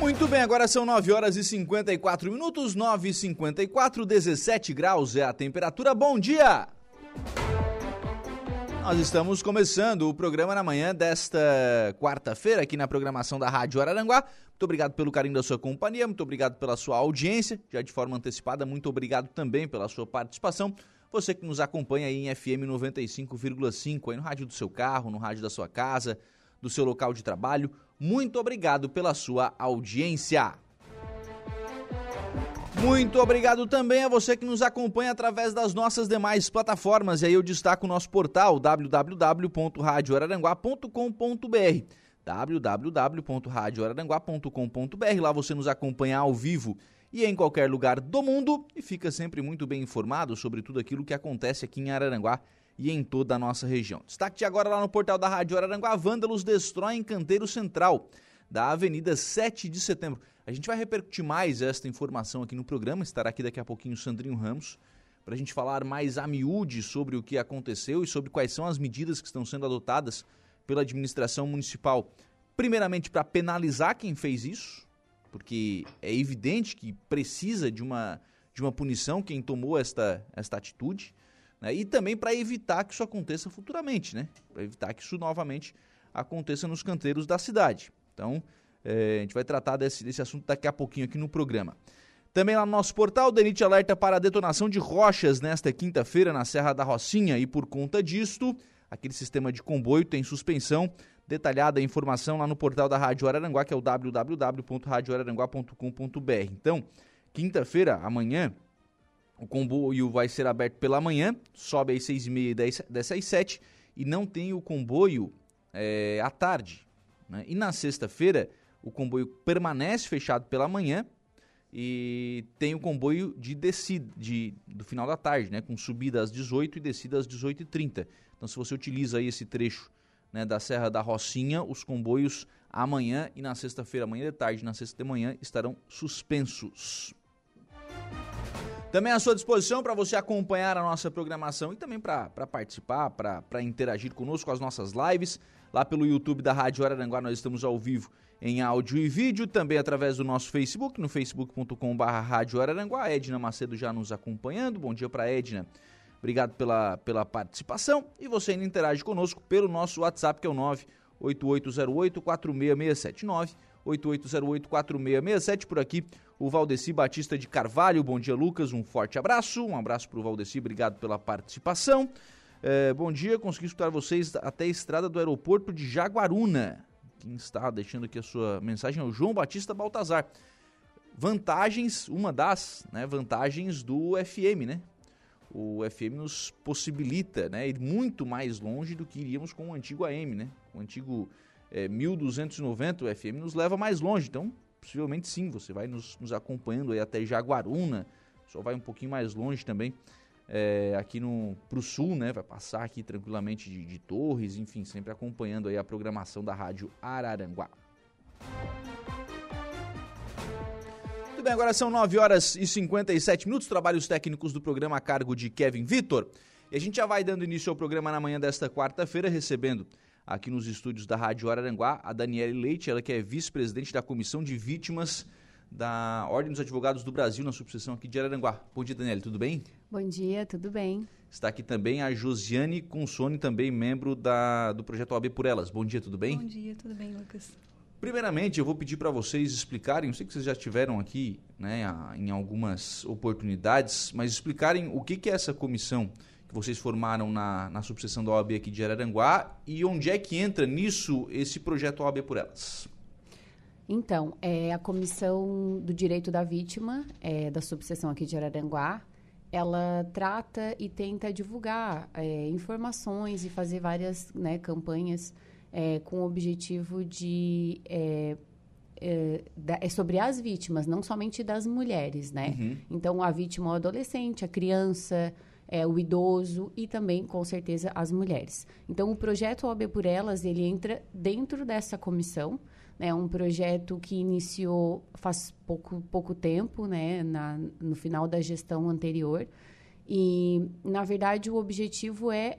Muito bem, agora são 9 horas e 54 minutos, 9 e 54, 17 graus é a temperatura. Bom dia! Nós estamos começando o programa na manhã desta quarta-feira aqui na programação da Rádio Araranguá. Muito obrigado pelo carinho da sua companhia, muito obrigado pela sua audiência, já de forma antecipada, muito obrigado também pela sua participação. Você que nos acompanha aí em FM 95,5, aí no rádio do seu carro, no rádio da sua casa, do seu local de trabalho. Muito obrigado pela sua audiência. Muito obrigado também a você que nos acompanha através das nossas demais plataformas. E aí eu destaco o nosso portal www.radioararanguá.com.br www.radioararanguá.com.br Lá você nos acompanha ao vivo e em qualquer lugar do mundo e fica sempre muito bem informado sobre tudo aquilo que acontece aqui em Araranguá e em toda a nossa região. Destaque de agora lá no portal da Rádio Araranguá, vândalos destroem canteiro central da Avenida 7 de Setembro. A gente vai repercutir mais esta informação aqui no programa, estará aqui daqui a pouquinho o Sandrinho Ramos, para a gente falar mais a miúde sobre o que aconteceu e sobre quais são as medidas que estão sendo adotadas pela administração municipal. Primeiramente, para penalizar quem fez isso, porque é evidente que precisa de uma, de uma punição quem tomou esta, esta atitude né? e também para evitar que isso aconteça futuramente, né? para evitar que isso novamente aconteça nos canteiros da cidade. Então, é, a gente vai tratar desse, desse assunto daqui a pouquinho aqui no programa. Também lá no nosso portal, o DENIT alerta para a detonação de rochas nesta quinta-feira na Serra da Rocinha e por conta disto, aquele sistema de comboio tem suspensão. Detalhada a informação lá no portal da Rádio Araranguá, que é o www.radioararanguá.com.br. Então, quinta-feira, amanhã, o comboio vai ser aberto pela manhã, sobe às 6h30 e desce às 7 e não tem o comboio é, à tarde. Né? E na sexta-feira, o comboio permanece fechado pela manhã e tem o comboio de descida, de, do final da tarde, né? com subida às 18 e descida às 18h30. Então, se você utiliza esse trecho né, da Serra da Rocinha, os comboios amanhã e na sexta-feira, amanhã de tarde na sexta de manhã estarão suspensos. Também à sua disposição para você acompanhar a nossa programação e também para participar, para interagir conosco com as nossas lives. Lá pelo YouTube da Rádio Araranguá nós estamos ao vivo em áudio e vídeo, também através do nosso Facebook, no facebook.com.br Rádio Araranguá. Edna Macedo já nos acompanhando. Bom dia para Edna. Obrigado pela, pela participação. E você ainda interage conosco pelo nosso WhatsApp, que é o 98808 4667. 98808 4667 por aqui o Valdeci Batista de Carvalho. Bom dia, Lucas. Um forte abraço. Um abraço para o Valdeci. Obrigado pela participação. É, bom dia. Consegui escutar vocês até a estrada do aeroporto de Jaguaruna. Quem está deixando aqui a sua mensagem é o João Batista Baltazar. Vantagens, uma das né, vantagens do FM, né? O FM nos possibilita né, ir muito mais longe do que iríamos com o antigo AM, né? O antigo é, 1290, o FM nos leva mais longe. Então, possivelmente sim, você vai nos, nos acompanhando aí até Jaguaruna, só vai um pouquinho mais longe também, é, aqui no pro sul, né? Vai passar aqui tranquilamente de, de, Torres, enfim, sempre acompanhando aí a programação da Rádio Araranguá. Muito bem, agora são 9 horas e 57 minutos, trabalhos técnicos do programa a cargo de Kevin Vitor. E a gente já vai dando início ao programa na manhã desta quarta-feira, recebendo aqui nos estúdios da Rádio Araranguá, a Daniele Leite, ela que é vice-presidente da Comissão de Vítimas da Ordem dos Advogados do Brasil, na subseção aqui de Araranguá. Bom dia, Daniele, tudo bem? Bom dia, tudo bem. Está aqui também a Josiane Consone, também membro da, do projeto OAB por Elas. Bom dia, tudo bem? Bom dia, tudo bem, Lucas. Primeiramente, eu vou pedir para vocês explicarem, eu sei que vocês já estiveram aqui né, em algumas oportunidades, mas explicarem o que, que é essa comissão que vocês formaram na, na subseção da OAB aqui de Araranguá e onde é que entra nisso esse projeto OAB por Elas? Então, é, a Comissão do Direito da Vítima, é, da subseção aqui de Araranguá, ela trata e tenta divulgar é, informações e fazer várias né, campanhas é, com o objetivo de é, é, é, sobre as vítimas, não somente das mulheres, né? Uhum. Então, a vítima, o adolescente, a criança, é, o idoso e também, com certeza, as mulheres. Então, o projeto OAB por Elas, ele entra dentro dessa comissão, né, é um projeto que iniciou faz pouco, pouco tempo, né, na, no final da gestão anterior, e, na verdade, o objetivo é,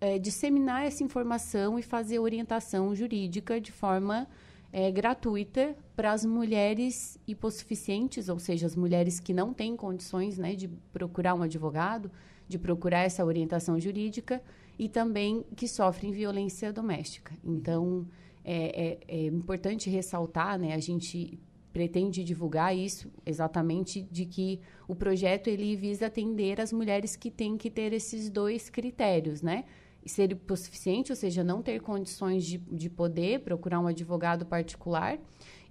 é disseminar essa informação e fazer orientação jurídica de forma é, gratuita para as mulheres hipossuficientes, ou seja, as mulheres que não têm condições né, de procurar um advogado, de procurar essa orientação jurídica e também que sofrem violência doméstica. Então, é, é, é importante ressaltar, né, a gente pretende divulgar isso exatamente de que o projeto ele visa atender as mulheres que têm que ter esses dois critérios, né? Ser hipossuficiente, ou seja, não ter condições de, de poder procurar um advogado particular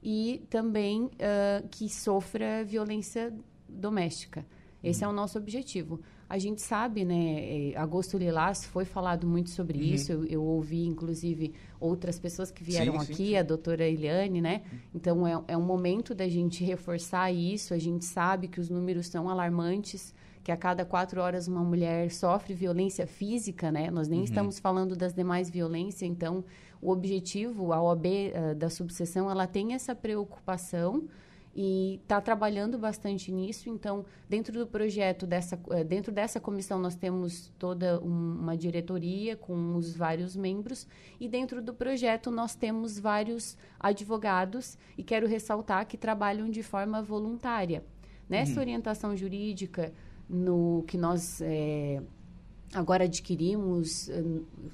e também uh, que sofra violência doméstica. Esse é o nosso objetivo. A gente sabe, né, é, Agosto Lilás foi falado muito sobre uhum. isso, eu, eu, ouvi, inclusive, outras pessoas que vieram sim, aqui, sim, a doutora Eliane, né? Então, é, é um momento da gente reforçar isso, a gente sabe que os números são alarmantes, que a cada quatro horas uma mulher sofre violência física, né? Nós nem uhum. estamos falando das demais violências, então, o objetivo, a OAB uh, eh, da subseção, ela tem essa preocupação, e está trabalhando bastante nisso. Então, dentro do projeto dessa, eh, dentro dessa comissão nós temos toda um, uma diretoria com os vários membros e dentro do projeto nós temos vários advogados e quero ressaltar que trabalham de forma voluntária. Nessa uhum. orientação jurídica, no que nós é, agora adquirimos, eh,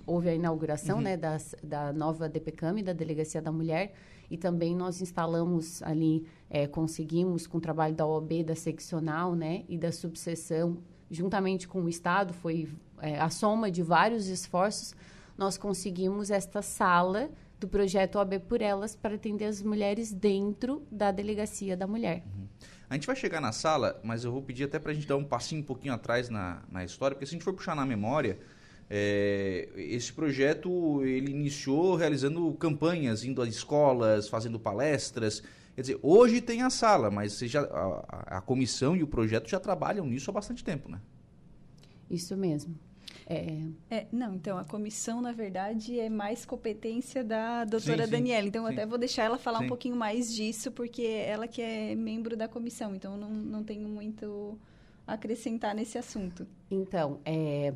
houve a inauguração uhum. né, das, da nova DPCAM, da Delegacia da Mulher, e também nós instalamos ali, é, conseguimos com o trabalho da OAB, da seccional, né, e da subseção, juntamente com o Estado, foi é, a soma de vários esforços, nós conseguimos esta sala do projeto OAB por Elas para atender as mulheres dentro da Delegacia da Mulher. Uhum. A gente vai chegar na sala, mas eu vou pedir até para a gente dar um passinho um pouquinho atrás na, na história, porque se a gente for puxar na memória, é, esse projeto ele iniciou realizando campanhas, indo às escolas, fazendo palestras. Quer dizer, hoje tem a sala, mas já, a, a comissão e o projeto já trabalham nisso há bastante tempo, né? Isso mesmo. É... é... não, então a comissão, na verdade, é mais competência da doutora sim, Daniela. Então, sim. até vou deixar ela falar sim. um pouquinho mais disso, porque ela que é membro da comissão, então não, não tenho muito a acrescentar nesse assunto. Então, é,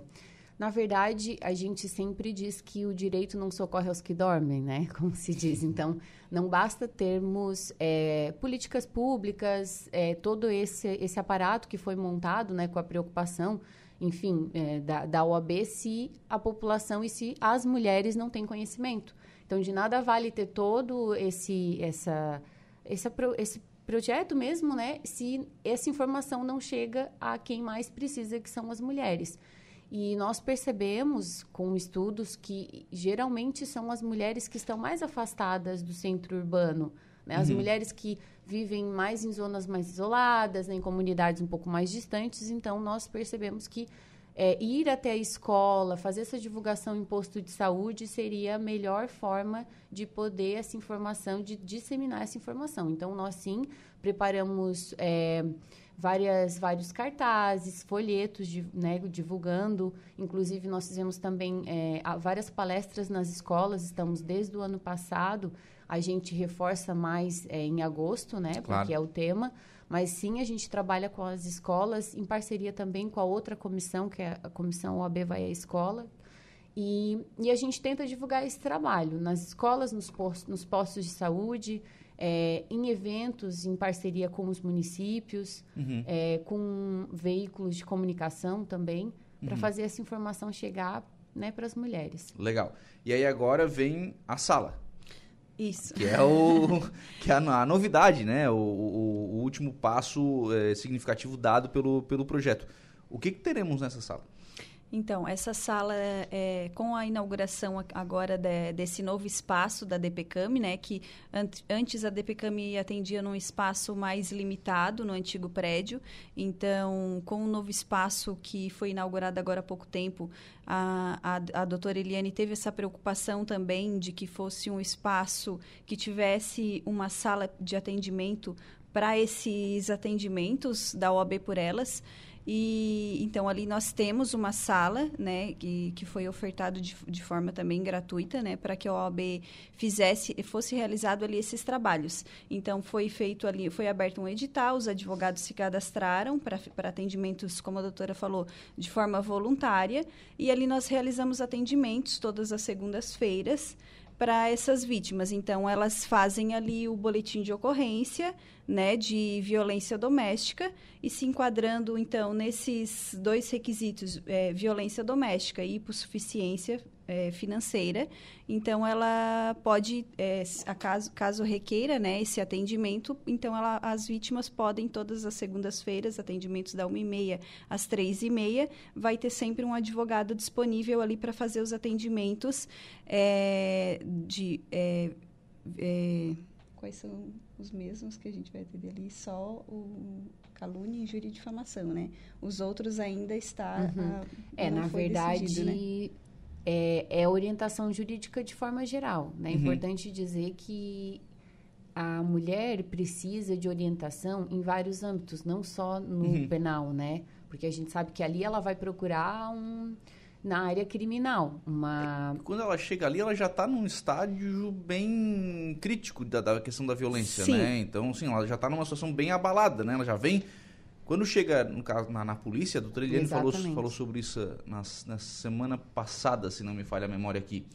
na verdade, a gente sempre diz que o direito não socorre aos que dormem, né? Como se diz. Então, não basta termos é, políticas públicas, é, todo esse, esse aparato que foi montado, né, com a preocupação, enfim, é, da, da OAB, se a população e se as mulheres não têm conhecimento. Então, de nada vale ter todo esse, essa, essa, esse projeto mesmo, né, se essa informação não chega a quem mais precisa, que são as mulheres. E nós percebemos com estudos que geralmente são as mulheres que estão mais afastadas do centro urbano. Né? As uhum. mulheres que vivem mais em zonas mais isoladas, né? em comunidades um pouco mais distantes. Então, nós percebemos que é, ir até a escola, fazer essa divulgação em posto de saúde seria a melhor forma de poder essa informação, de disseminar essa informação. Então, nós sim preparamos. É, várias, vários cartazes, folhetos de, né, divulgando. Inclusive, nós fizemos também é, várias palestras nas escolas, estamos desde o ano passado. A gente reforça mais é, em agosto, né? Claro. Porque é o tema. Mas sim, a gente trabalha com as escolas, em parceria também com a outra comissão, que é a comissão OAB Vai à Escola. E, e a gente tenta divulgar esse trabalho nas escolas, nos postos, nos postos de saúde, é, em eventos em parceria com os municípios, uhum. é, com veículos de comunicação também, para uhum. fazer essa informação chegar né, para as mulheres. Legal. E aí agora vem a sala. Isso. Que é, o, que é a, a novidade, né? O, o, o último passo é, significativo dado pelo, pelo projeto. O que, que teremos nessa sala? Então, essa sala, é, com a inauguração agora de, desse novo espaço da DPCAM, né, que an antes a DPCAM atendia num espaço mais limitado no antigo prédio, então, com o novo espaço que foi inaugurado agora há pouco tempo, a, a, a doutora Eliane teve essa preocupação também de que fosse um espaço que tivesse uma sala de atendimento para esses atendimentos da OAB por Elas, e então ali nós temos uma sala, né, que, que foi ofertado de, de forma também gratuita, né, para que a OAB fizesse, fosse realizado ali esses trabalhos. Então foi feito ali, foi aberto um edital, os advogados se cadastraram para atendimentos, como a doutora falou, de forma voluntária, e ali nós realizamos atendimentos todas as segundas-feiras para essas vítimas. Então, elas fazem ali o boletim de ocorrência, né, de violência doméstica e se enquadrando, então, nesses dois requisitos, é, violência doméstica e hipossuficiência é, financeira. Então, ela pode, é, caso, caso requeira né, esse atendimento, então ela, as vítimas podem, todas as segundas-feiras, atendimentos da 1h30 às 3h30, vai ter sempre um advogado disponível ali para fazer os atendimentos é, de... É, é, quais são os mesmos que a gente vai atender ali? Só o calúnia, injúria e difamação, né? Os outros ainda está... Uhum. A, é, na verdade... Decidido, né? É, é orientação jurídica de forma geral. Né? É uhum. importante dizer que a mulher precisa de orientação em vários âmbitos, não só no uhum. penal, né? Porque a gente sabe que ali ela vai procurar um na área criminal, uma quando ela chega ali, ela já está num estágio bem crítico da, da questão da violência, Sim. né? Então, sim, ela já está numa situação bem abalada, né? Ela já vem quando chega, no caso, na, na polícia, a doutora Eliane falou, falou sobre isso na, na semana passada, se não me falha a memória aqui.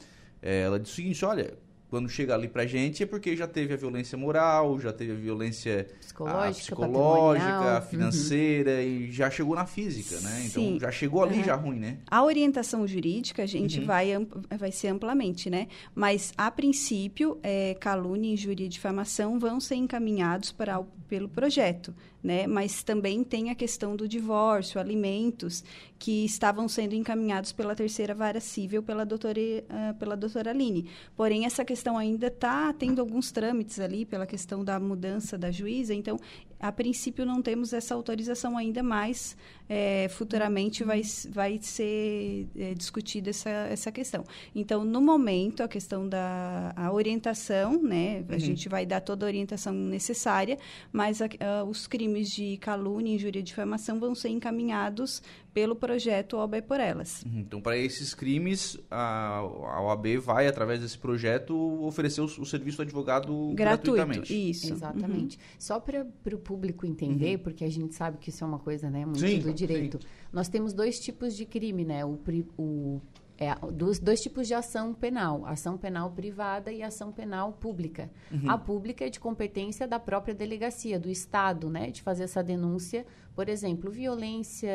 É, ela disse o seguinte, olha, quando chega ali pra gente é porque já teve a violência moral, já teve a violência psicológica, a psicológica financeira uhum. e já chegou na física, né? Então Sim. já chegou ali uhum. já ruim, né? A orientação jurídica a gente uhum. vai, vai ser amplamente, né? Mas a princípio, é, calúnia, injúria e difamação vão ser encaminhados para, pelo projeto né? Mas também tem a questão do divórcio, alimentos, que estavam sendo encaminhados pela terceira vara civil pela doutora, uh, pela doutora Aline. Porém, essa questão ainda está tendo alguns trâmites ali pela questão da mudança da juíza, então a princípio não temos essa autorização ainda, mas é, futuramente vai, vai ser é, discutida essa, essa questão. Então, no momento, a questão da a orientação, né, a uhum. gente vai dar toda a orientação necessária, mas a, a, os crimes de calúnia, injúria e difamação vão ser encaminhados pelo projeto OAB por Elas. Uhum. Então, para esses crimes, a, a OAB vai, através desse projeto, oferecer o, o serviço do advogado Gratuito, gratuitamente. Isso. Exatamente. Uhum. Só para o público entender, uhum. porque a gente sabe que isso é uma coisa né, muito sim, do direito. Sim. Nós temos dois tipos de crime, né? O, o é, dos dois tipos de ação penal, ação penal privada e ação penal pública. Uhum. A pública é de competência da própria delegacia, do Estado, né, de fazer essa denúncia, por exemplo, violência,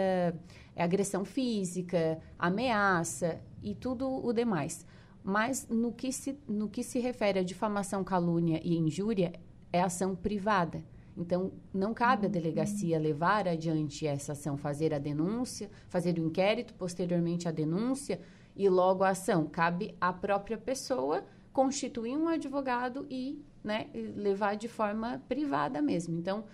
agressão física, ameaça e tudo o demais. Mas no que se, no que se refere a difamação, calúnia e injúria, é ação privada. Então, não cabe à delegacia levar adiante essa ação, fazer a denúncia, fazer o inquérito, posteriormente a denúncia, e logo a ação. Cabe à própria pessoa constituir um advogado e né, levar de forma privada mesmo. Então,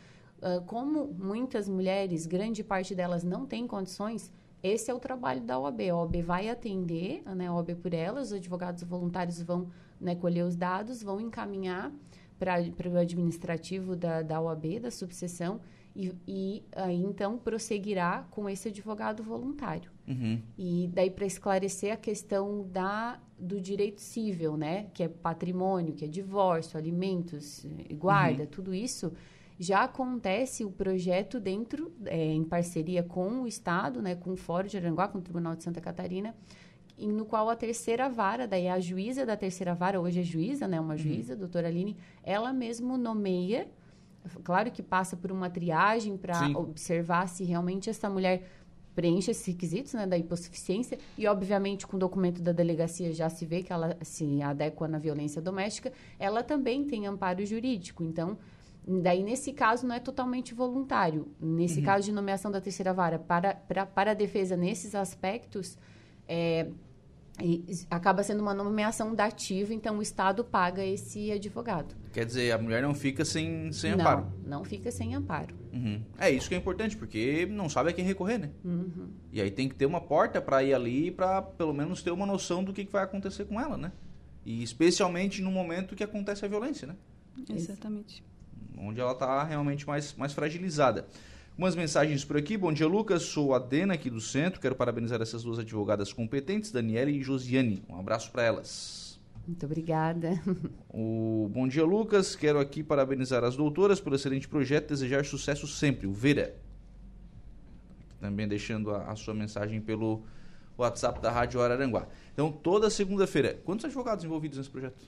como muitas mulheres, grande parte delas não tem condições, esse é o trabalho da OAB. A OAB vai atender, né, a OAB por elas, os advogados voluntários vão né, colher os dados, vão encaminhar para o administrativo da, da OAB, da subseção, e, e aí então prosseguirá com esse advogado voluntário. Uhum. E daí para esclarecer a questão da do direito civil, né, que é patrimônio, que é divórcio, alimentos, eh, guarda, uhum. tudo isso já acontece o projeto dentro, é, em parceria com o Estado, né, com o Fórum de Aranguá, com o Tribunal de Santa Catarina, no qual a terceira vara, daí a juíza da terceira vara, hoje é juíza, né, uma uhum. juíza, uhum. doutora Aline, ela mesmo nomeia Claro que passa por uma triagem para observar se realmente essa mulher preenche esses requisitos né, da hipossuficiência e, obviamente, com o documento da delegacia já se vê que ela se adequa na violência doméstica, ela também tem amparo jurídico. Então, daí, nesse caso, não é totalmente voluntário. Nesse uhum. caso de nomeação da terceira vara, para, para, para a defesa nesses aspectos, é, e acaba sendo uma nomeação dativa, então o Estado paga esse advogado. Quer dizer, a mulher não fica sem, sem não, amparo. Não fica sem amparo. Uhum. É isso que é importante, porque não sabe a quem recorrer, né? Uhum. E aí tem que ter uma porta para ir ali para pelo menos ter uma noção do que, que vai acontecer com ela, né? E especialmente no momento que acontece a violência, né? Exatamente. Onde ela está realmente mais, mais fragilizada. Umas mensagens por aqui. Bom dia, Lucas. Sou a Dena aqui do centro. Quero parabenizar essas duas advogadas competentes, Daniela e Josiane. Um abraço para elas. Muito obrigada. O Bom dia, Lucas. Quero aqui parabenizar as doutoras pelo excelente projeto desejar sucesso sempre. O Vera. Também deixando a, a sua mensagem pelo WhatsApp da Rádio Araranguá. Então, toda segunda-feira. Quantos advogados envolvidos nesse projeto?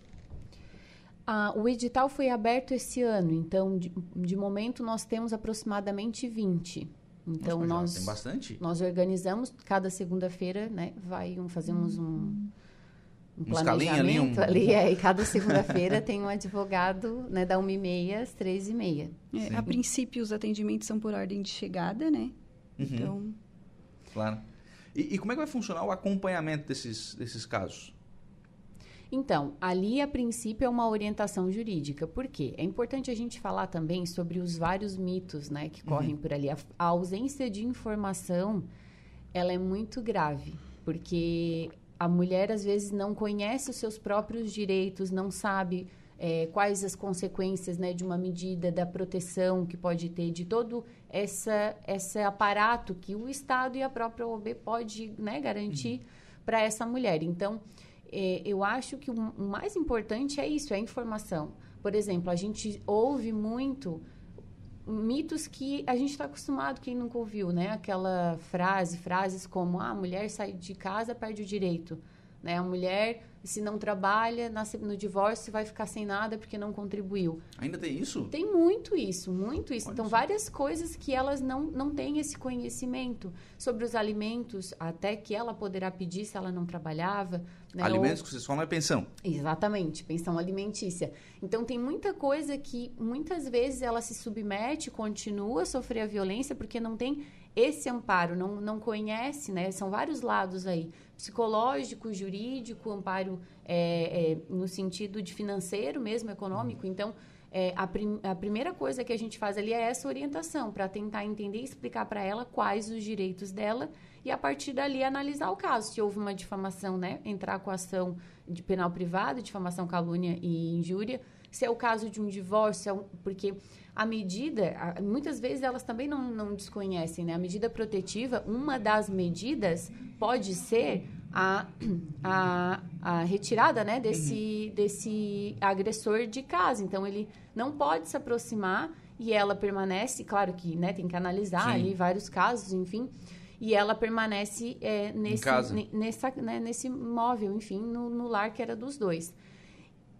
Ah, o edital foi aberto esse ano, então, de, de momento, nós temos aproximadamente 20. Então, Nossa, nós, tem bastante. nós organizamos, cada segunda-feira, né, vai um, fazemos um, um Uma escalinha ali, planejamento um- ali, é, e cada segunda-feira tem um advogado, né, da 1h30 às 3h30. É, Sim. a princípio, os atendimentos são por ordem de chegada, né? Uhum. Então, Claro. E, e como é que vai funcionar o acompanhamento desses, desses casos? Então, ali a princípio é uma orientação jurídica. Por quê? É importante a gente falar também sobre os vários mitos, né, que correm por ali. A, a ausência de informação, ela é muito grave, porque a mulher às vezes não conhece os seus próprios direitos, não sabe eh, quais as consequências, né, de uma medida da proteção que pode ter de todo essa esse aparato que o Estado e a própria OAB pode, né, garantir para essa mulher. Então, é, eu acho que o, mais importante é isso, é a informação. Por exemplo, a gente ouve muito mitos que a gente está acostumado, quem nunca ouviu, né? Aquela frase, frases como ah, a mulher sai de casa, perde o direito. Né? A mulher, se não trabalha, nasce no divórcio, vai ficar sem nada porque não contribuiu. Ainda tem isso? Tem muito isso, muito isso. Olha então, só. várias coisas que elas não, não têm esse conhecimento sobre os alimentos, até que ela poderá pedir se ela não trabalhava. Né? Alimentos que vocês falam é pensão. Exatamente, pensão alimentícia. Então tem muita coisa que muitas vezes ela se submete, continua a sofrer a violência porque não tem esse amparo, não, não conhece, né? São vários lados aí, psicológico, jurídico, amparo é, é, no sentido de financeiro mesmo, econômico. Então é, a, prim- a primeira coisa que a gente faz ali é essa orientação para tentar entender e explicar para ela quais os direitos dela e a partir dali analisar o caso. Se houve uma difamação, né? Entrar com ação de penal privado, difamação, calúnia e injúria. Se é o caso de um divórcio, é um- porque a medida, a- muitas vezes elas também não, não desconhecem, né? A medida protetiva, uma das medidas pode ser a, a, a retirada, né? Desse, desse agressor de casa. Então, ele não pode se aproximar e ela permanece, claro que né, tem que analisar Sim. ali vários casos, enfim, e ela permanece é, nesse, nessa, né, nesse móvel, enfim, no, no lar que era dos dois.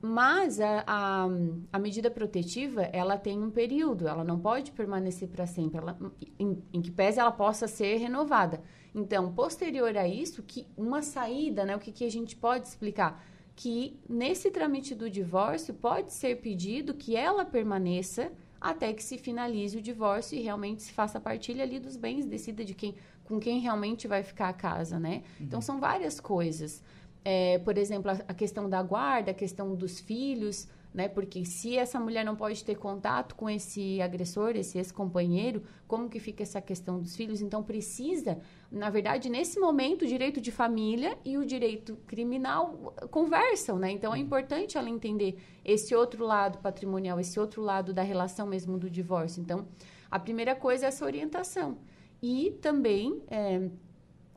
Mas a, a, a medida protetiva, ela tem um período, ela não pode permanecer para sempre, ela, em, em que pese ela possa ser renovada. Então, posterior a isso, que uma saída, né, o que, que a gente pode explicar? Que nesse trâmite do divórcio pode ser pedido que ela permaneça até que se finalize o divórcio e realmente se faça a partilha ali dos bens, decida de quem, com quem realmente vai ficar a casa, né? Então, são várias coisas. É, por exemplo, a, a questão da guarda, a questão dos filhos, né? Porque se essa mulher não pode ter contato com esse agressor, esse ex-companheiro, como que fica essa questão dos filhos? Então, precisa, na verdade, nesse momento, o direito de família e o direito criminal conversam, né? Então, é importante ela entender esse outro lado patrimonial, esse outro lado da relação mesmo do divórcio. Então, a primeira coisa é essa orientação. E também... é,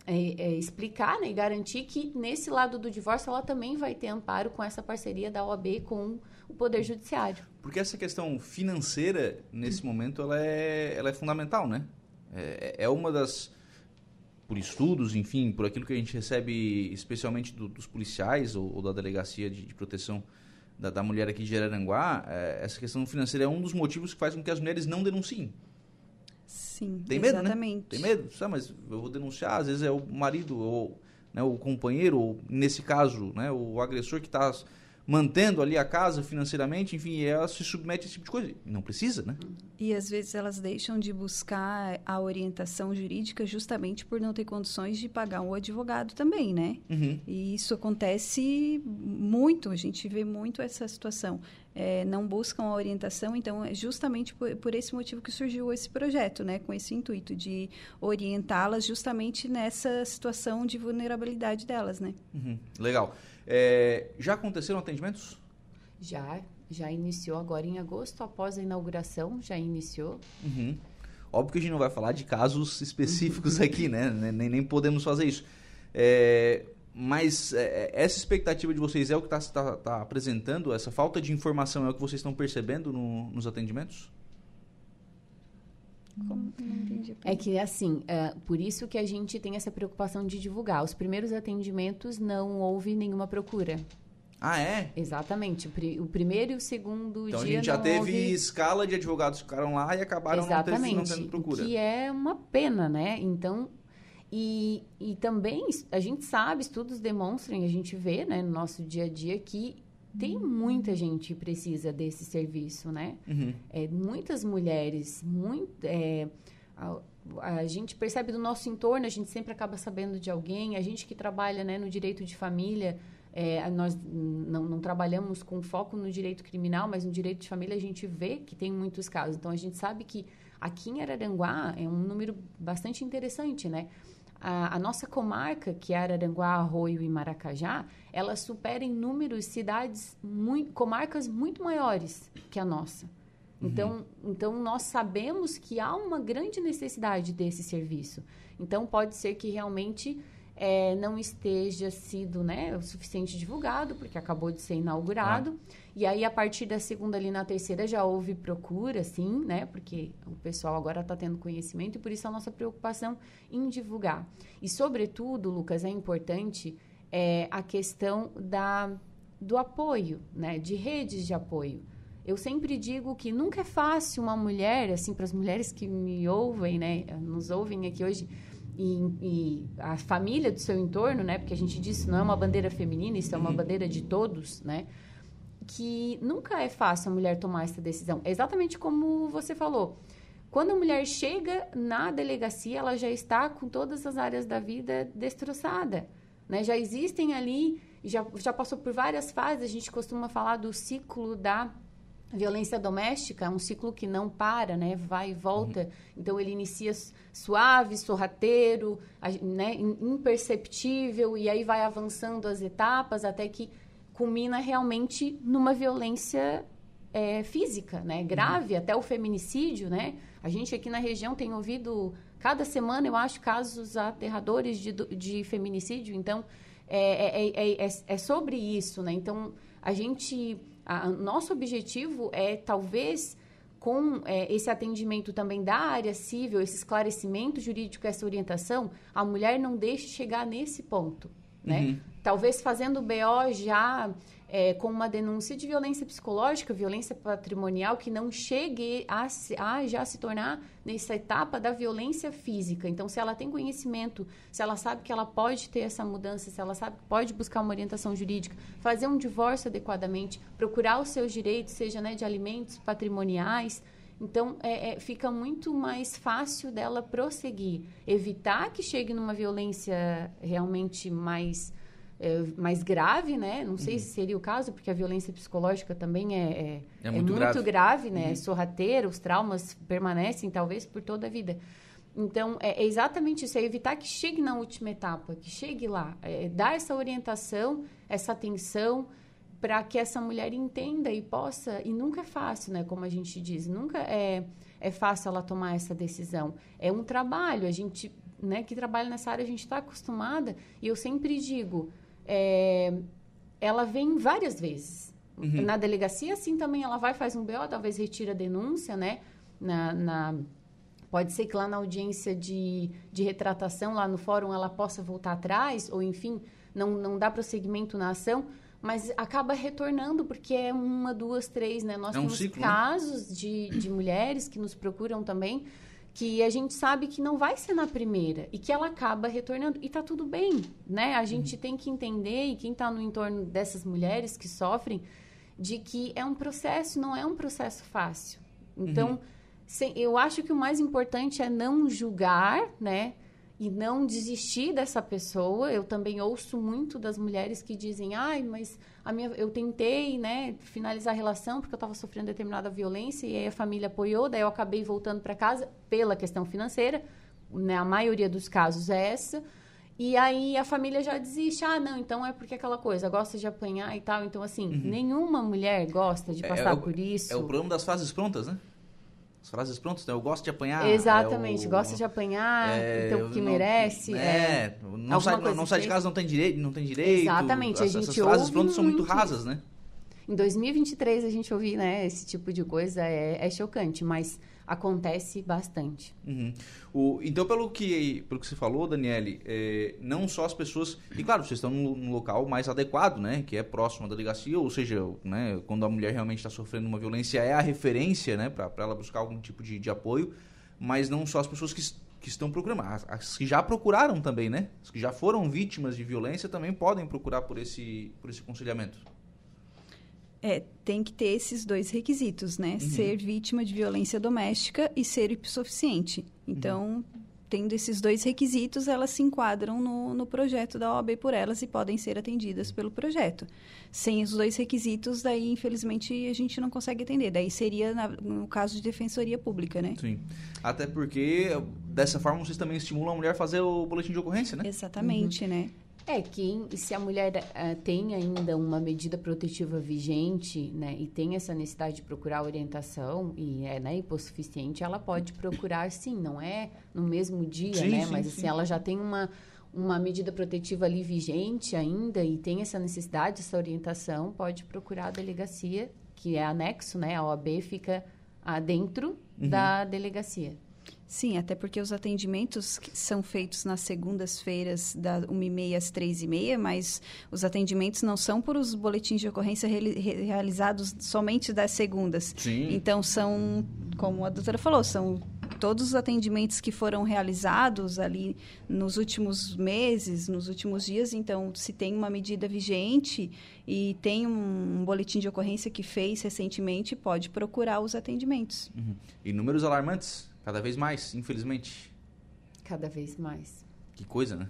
é, é, explicar né, e garantir que nesse lado do divórcio ela também vai ter amparo com essa parceria da OAB com o Poder Judiciário. Porque essa questão financeira, nesse momento, ela é, ela é fundamental, né? É, é uma das... Por estudos, enfim, por aquilo que a gente recebe especialmente do- dos policiais ou, ou da Delegacia de, de Proteção da, da Mulher aqui de Araranguá, é, essa questão financeira é um dos motivos que faz com que as mulheres não denunciem. Sim, Tem medo, né? exatamente. Tem medo? Ah, mas eu vou denunciar, às vezes é o marido ou né, o companheiro, ou nesse caso, né, o agressor que está mantendo ali a casa financeiramente, enfim, ela se submete a esse tipo de coisa. Não precisa, né? E às vezes elas deixam de buscar a orientação jurídica justamente por não ter condições de pagar um advogado também, né? Uhum. E isso acontece muito, a gente vê muito essa situação. É, não buscam a orientação, então é justamente por, por esse motivo que surgiu esse projeto, né? Com esse intuito de orientá-las justamente nessa situação de vulnerabilidade delas, né? Uhum. Legal. É, já aconteceram atendimentos? Já, já iniciou agora em agosto, após a inauguração, já iniciou. Uhum. Óbvio que a gente não vai falar de casos específicos aqui, né? Nem, nem podemos fazer isso. É, mas é, essa expectativa de vocês é o que está apresentando? Essa falta de informação é o que vocês estão percebendo no- nos atendimentos? Como? Não entendi. É que, assim, é, por isso que a gente tem essa preocupação de divulgar. Os primeiros atendimentos não houve nenhuma procura. Ah, é? Exatamente. O, pri- o primeiro e o segundo Então a dia gente já não teve houve... escala de advogados que ficaram lá e acabaram não, ter, Exatamente. não tendo procura. Que é uma pena, né? Então, e, e também a gente sabe, estudos demonstram, a gente vê né, no nosso dia a dia que tem muita gente que precisa desse serviço, né? Uhum. É, muitas mulheres, muito, é, a, a gente percebe do nosso entorno, a gente sempre acaba sabendo de alguém, a gente que trabalha né, no direito de família, é, nós não, não trabalhamos com foco no direito criminal, mas no direito de família a gente vê que tem muitos casos. Então a gente sabe que aqui em Araranguá é um número bastante interessante, né? A, a nossa comarca, que é Araranguá, Arroio e Maracajá, ela supera em números cidades, muito, comarcas muito maiores que a nossa. Então, então, nós sabemos que há uma grande necessidade desse serviço. Então, pode ser que realmente é, não esteja sido né, o suficiente divulgado, porque acabou de ser inaugurado. E aí, a partir da segunda ali na terceira, já houve procura, sim, né? Porque o pessoal agora está tendo conhecimento e por isso a nossa preocupação em divulgar. E, sobretudo, Lucas, é importante é, a questão da, do apoio, né? De redes de apoio. Eu sempre digo que nunca é fácil uma mulher, assim, para as mulheres que me ouvem, né? Nos ouvem aqui hoje, e, e, a família do seu entorno, né? Porque a gente disse não é uma bandeira feminina, isso é uma bandeira de todos, né? Que nunca é fácil a mulher tomar essa decisão. É exatamente como você falou. Quando a mulher chega na delegacia, ela já está com todas as áreas da vida destroçada, né? Já existem ali, já, já passou por várias fases. A gente costuma falar do ciclo da violência doméstica é um ciclo que não para, né? Vai e volta. Uhum. Então ele inicia suave, sorrateiro, né? imperceptível e aí vai avançando as etapas até que culmina realmente numa violência é, física, né? Grave, uhum. até o feminicídio, né? A gente aqui na região tem ouvido cada semana, eu acho, casos aterradores de, de feminicídio. Então é, é, é, é sobre isso, né? Então a gente a, nosso objetivo é, talvez, com é, esse atendimento também da área civil, esse esclarecimento jurídico, essa orientação, a mulher não deixe chegar nesse ponto. Né? Uhum. Talvez fazendo BO já é, com uma denúncia de violência psicológica, violência patrimonial, que não chegue a, a já se tornar nessa etapa da violência física. Então, se ela tem conhecimento, se ela sabe que ela pode ter essa mudança, se ela sabe que pode buscar uma orientação jurídica, fazer um divórcio adequadamente, procurar os seus direitos, seja né, de alimentos patrimoniais, então, é, é, fica muito mais fácil dela prosseguir. Evitar que chegue numa violência realmente mais, é, mais grave, né? Não sei uhum. se seria o caso, porque a violência psicológica também é, é, é muito, muito grave. grave, né? Uhum. Sorrateira, os traumas permanecem talvez por toda a vida. Então, é, exatamente isso, é evitar que chegue na última etapa, que chegue lá, é dar essa orientação, essa atenção, para que essa mulher entenda e possa e nunca é fácil né como a gente diz nunca é é fácil ela tomar essa decisão é um trabalho a gente né que trabalha nessa área a gente está acostumada e eu sempre digo é, ela vem várias vezes uhum. na delegacia assim também ela vai faz um BO talvez retira a denúncia né na, na Pode ser que lá na audiência de, de retratação, lá no fórum, ela possa voltar atrás, ou enfim, não, não dá prosseguimento na ação, mas acaba retornando porque é uma, duas, três, né? Nós é um temos ciclo, casos né? de, de mulheres que nos procuram também que a gente sabe que não vai ser na primeira e que ela acaba retornando e tá tudo bem, né? A gente uhum. tem que entender e quem está no entorno dessas mulheres que sofrem de que é um processo, não é um processo fácil. Então, uhum. sem, eu acho que o mais importante é não julgar, né? E não desistir dessa pessoa. Eu também ouço muito das mulheres que dizem: "Ai, mas a minha eu tentei, né, finalizar a relação porque eu estava sofrendo determinada violência e aí a família apoiou, daí eu acabei voltando para casa pela questão financeira, né? A maioria dos casos é essa. E aí a família já desiste. Ah, não, então é porque aquela coisa, gosta de apanhar e tal. Então, assim, uhum. nenhuma mulher gosta de passar é, é o, por isso. É o problema das fases prontas, né? As frases prontas, né? Eu gosto de apanhar. Exatamente, é o, gosta de apanhar, é, então o que não, merece. É, é não, sai, não, não sai de casa, não tem direito, não tem direito. Exatamente, as, a gente Essas frases prontas muito são muito rasas, né? Em 2023 a gente ouvir né, esse tipo de coisa é, é chocante, mas acontece bastante. Uhum. O, então, pelo que, pelo que você falou, Daniele, é, não só as pessoas. E claro, vocês estão num, local mais adequado, né? Que é próximo à delegacia, ou seja, né, quando a mulher realmente está sofrendo uma violência, é a referência, né? Para ela buscar algum tipo de, de apoio. Mas não só as pessoas que, que estão procurando, as, as que já procuraram também, né? As que já foram vítimas de violência também podem procurar por esse, por esse aconselhamento. É, tem que ter esses dois requisitos, né? Uhum. Ser vítima de violência doméstica e ser hipossuficiente. Então, uhum. tendo esses dois requisitos, elas se enquadram no, no projeto da OAB por elas e podem ser atendidas pelo projeto. Sem os dois requisitos, daí, infelizmente, a gente não consegue atender. Daí seria na, no caso de defensoria pública, né? Sim. Até porque, dessa forma, vocês também estimulam a mulher a fazer o boletim de ocorrência, né? Exatamente, uhum. né? É que se a mulher uh, tem ainda uma medida protetiva vigente, né, e tem essa necessidade de procurar orientação e é né, hipossuficiente, ela pode procurar sim, não é no mesmo dia, sim, né? Sim, mas assim, sim. ela já tem uma, uma medida protetiva ali vigente ainda e tem essa necessidade, essa orientação, pode procurar a delegacia, que é anexo, né? A OAB fica dentro uhum. da delegacia. Sim, até porque os atendimentos são feitos nas segundas-feiras, da 1h30 às 3h30, mas os atendimentos não são por os boletins de ocorrência re realizados somente das segundas. Sim. Então, são, como a doutora falou, são todos os atendimentos que foram realizados ali nos últimos meses, nos últimos dias. Então, se tem uma medida vigente e tem um, boletim de ocorrência que fez recentemente, pode procurar os atendimentos. Uhum. E números alarmantes? Cada vez mais, infelizmente. Cada vez mais. Que coisa, né?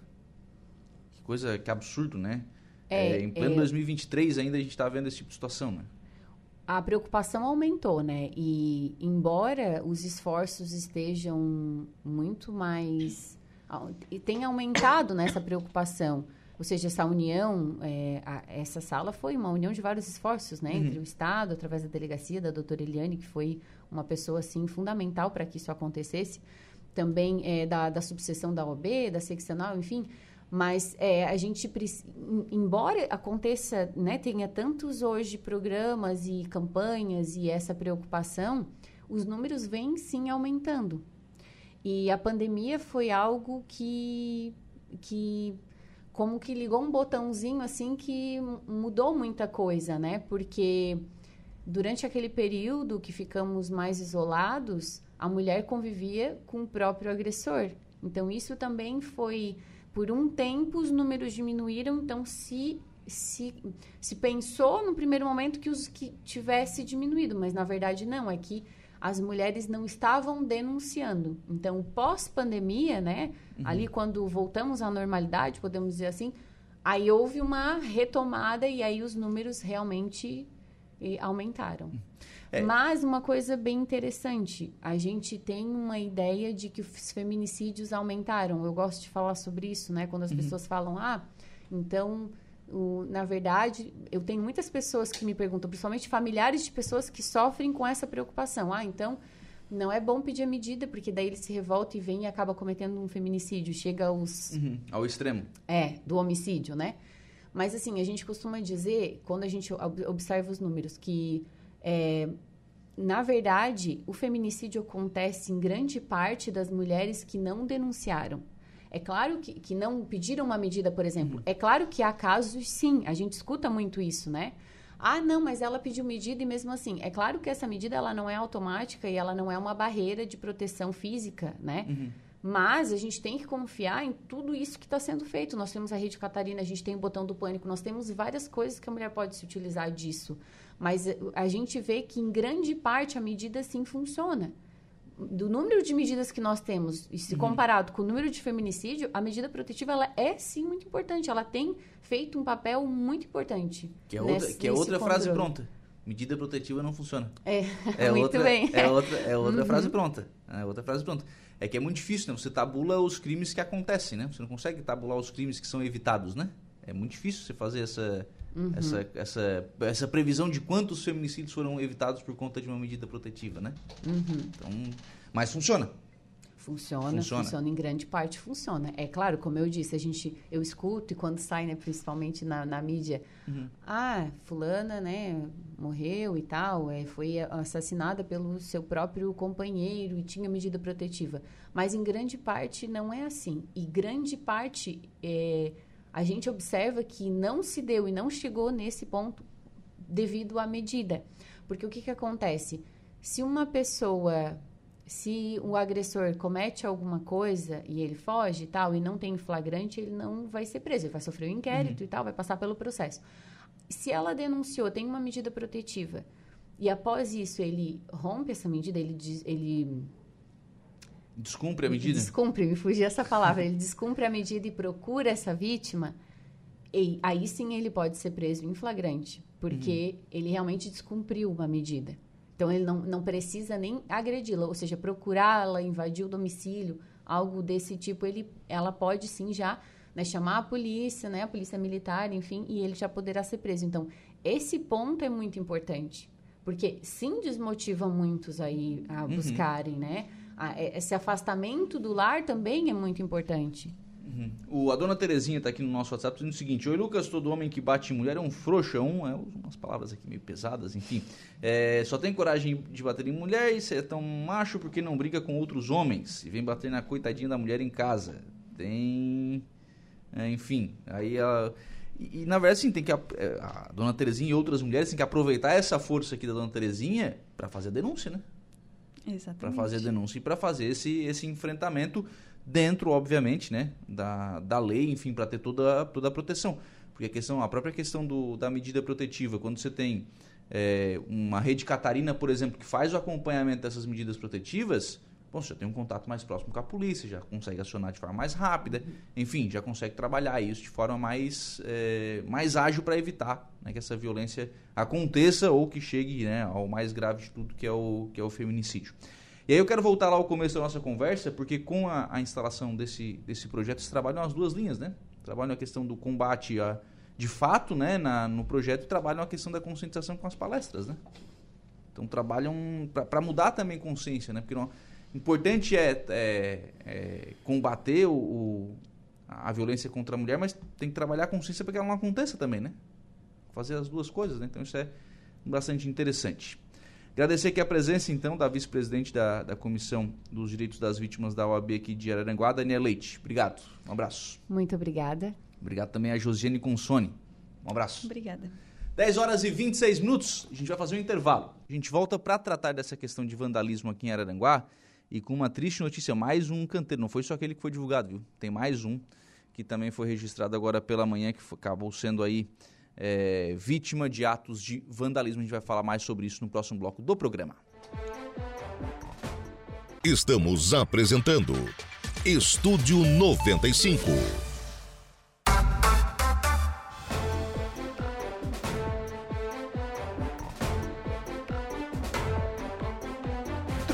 Que coisa, que absurdo, né? É, é, em pleno é... 2023 ainda a gente está vendo esse tipo de situação, né? A preocupação aumentou, né? E embora os esforços estejam muito mais... E tem aumentado nessa preocupação. Ou seja, essa união, é, a, essa sala foi uma união de vários esforços, né? Uhum. Entre o Estado, através da delegacia da doutora Eliane, que foi uma pessoa assim fundamental para que isso acontecesse, também é, da, da subseção da OB, da seccional, enfim. Mas é, a gente, embora aconteça, né, tenha tantos hoje programas e campanhas e essa preocupação, os números vêm sim aumentando. E a pandemia foi algo que, que como que ligou um botãozinho assim que mudou muita coisa, né? Porque Durante aquele período que ficamos mais isolados, a mulher convivia com o próprio agressor. Então, isso também foi. Por um tempo, os números diminuíram, então se, se, se pensou no primeiro momento que os que tivesse diminuído, mas na verdade não, é que as mulheres não estavam denunciando. Então, pós-pandemia, né, uhum. ali quando voltamos à normalidade, podemos dizer assim, aí houve uma retomada e aí os números realmente e aumentaram. É. Mas uma coisa bem interessante, a gente tem uma ideia de que os feminicídios aumentaram. Eu gosto de falar sobre isso, né? Quando as uhum. pessoas falam, ah, então, o, na verdade, eu tenho muitas pessoas que me perguntam, principalmente familiares de pessoas que sofrem com essa preocupação. Ah, então, não é bom pedir a medida, porque daí ele se revolta e vem e acaba cometendo um feminicídio. Chega aos... Uhum. Ao extremo. É, do homicídio, né? Mas, assim, a gente costuma dizer, quando a gente observa os números, que, é, na verdade, o feminicídio acontece em grande parte das mulheres que não denunciaram. É claro que, que não pediram uma medida, por exemplo. Uhum. É claro que há casos, sim, a gente escuta muito isso, né? Ah, não, mas ela pediu medida e mesmo assim. É claro que essa medida ela não é automática e ela não é uma barreira de proteção física, né? Uhum. Mas a gente tem que confiar em tudo isso que está sendo feito. Nós temos a Rede Catarina, a gente tem o botão do pânico, nós temos várias coisas que a mulher pode se utilizar disso. Mas eh, a gente vê que, em grande parte, a medida sim funciona. Do número de medidas que nós temos, e se uhum. comparado com o número de feminicídio, a medida protetiva ela é sim muito importante. Ela tem feito um papel muito importante. Que é outra, nesse, que é outra frase pronta. Medida protetiva não funciona. É, é muito outra, bem. É outra, é outra uhum. frase pronta. É outra frase pronta é que é muito difícil, né? Você tabula os crimes que acontecem, né? Você não consegue tabular os crimes que são evitados, né? É muito difícil você fazer essa, uhum. essa, essa, essa previsão de quantos feminicídios foram evitados por conta de uma medida protetiva, né? Uhum. Então, mas funciona. Funciona, Funciona. funciona, em grande parte funciona. É claro, como eu disse, a gente eu escuto e quando sai, né, principalmente na, na mídia, ah, fulana, né, morreu e tal, é, foi assassinada pelo seu próprio companheiro e tinha medida protetiva. Mas em grande parte não é assim. E grande parte é, a gente observa que não se deu e não chegou nesse ponto devido à medida. Porque o que, que acontece? Se uma pessoa se o agressor comete alguma coisa e ele foge e tal, e não tem flagrante, ele não vai ser preso, ele vai sofrer um inquérito e tal, vai passar pelo processo. Se ela denunciou, tem uma medida protetiva, e após isso ele rompe essa medida, ele, diz- ele Descumpre a medida? descumpre, me fugiu essa palavra, ele descumpre a medida e procura essa vítima, e aí sim ele pode ser preso em flagrante, porque ele realmente descumpriu uma medida. Então ele não, não precisa nem agredi-la, ou seja, procurá-la, invadir o domicílio, algo desse tipo, ele, ela pode sim já né, chamar a polícia, né, a polícia militar, enfim, e ele já poderá ser preso. Então, esse ponto é muito importante, porque sim desmotiva muitos aí a buscarem, né? A- Esse afastamento do lar também é muito importante. O, a dona Terezinha tá aqui no nosso WhatsApp dizendo o seguinte: Oi, Lucas, todo homem que bate em mulher é um frouxo, é um. É umas palavras aqui meio pesadas, enfim. É, só tem coragem de bater em mulher e você é tão macho porque não briga com outros homens e vem bater na coitadinha da mulher em casa. Tem. é, enfim, aí ela. E, e, na verdade, sim, tem que. a- é, A dona Terezinha e outras mulheres têm que aproveitar essa força aqui da dona Terezinha para fazer a denúncia, né? Exatamente. para fazer a denúncia e para fazer esse, esse enfrentamento dentro, obviamente, né, da, da lei, enfim, para ter toda, toda a proteção. Porque a questão, a própria questão do, da medida protetiva, quando você tem é, uma rede Catarina, por exemplo, que faz o acompanhamento dessas medidas protetivas, bom, você já tem um contato mais próximo com a polícia, já consegue acionar de forma mais rápida, enfim, já consegue trabalhar isso de forma mais, é, mais ágil para evitar né, que essa violência aconteça ou que chegue né, ao mais grave de tudo, que é o, que é o feminicídio. E aí eu quero voltar lá ao começo da nossa conversa, porque com a, a instalação desse, desse projeto, vocês trabalham as duas linhas, né? Trabalham a questão do combate a, de fato, né, na, no projeto, e trabalham a questão da conscientização com as palestras, né? Então trabalham para mudar também consciência, né? Porque não, importante é, é, é combater o, o- a violência contra a mulher, mas tem que trabalhar a consciência para que ela não aconteça também, né? Fazer as duas coisas, né? Então isso é bastante interessante. Agradecer aqui a presença, então, da vice-presidente da, da Comissão dos Direitos das Vítimas da OAB aqui de Araranguá, Daniela Leite. Obrigado. Um abraço. Muito obrigada. Obrigado também a Josiane Consone. Um abraço. Obrigada. 10 horas e 26 minutos, a gente vai fazer um intervalo. A gente volta para tratar dessa questão de vandalismo aqui em Araranguá e com uma triste notícia, mais um canteiro, não foi só aquele que foi divulgado, viu? Tem mais um que também foi registrado agora pela manhã, que foi- acabou sendo aí é, vítima de atos de vandalismo. A gente vai falar mais sobre isso no próximo bloco do programa. Estamos apresentando Estúdio 95.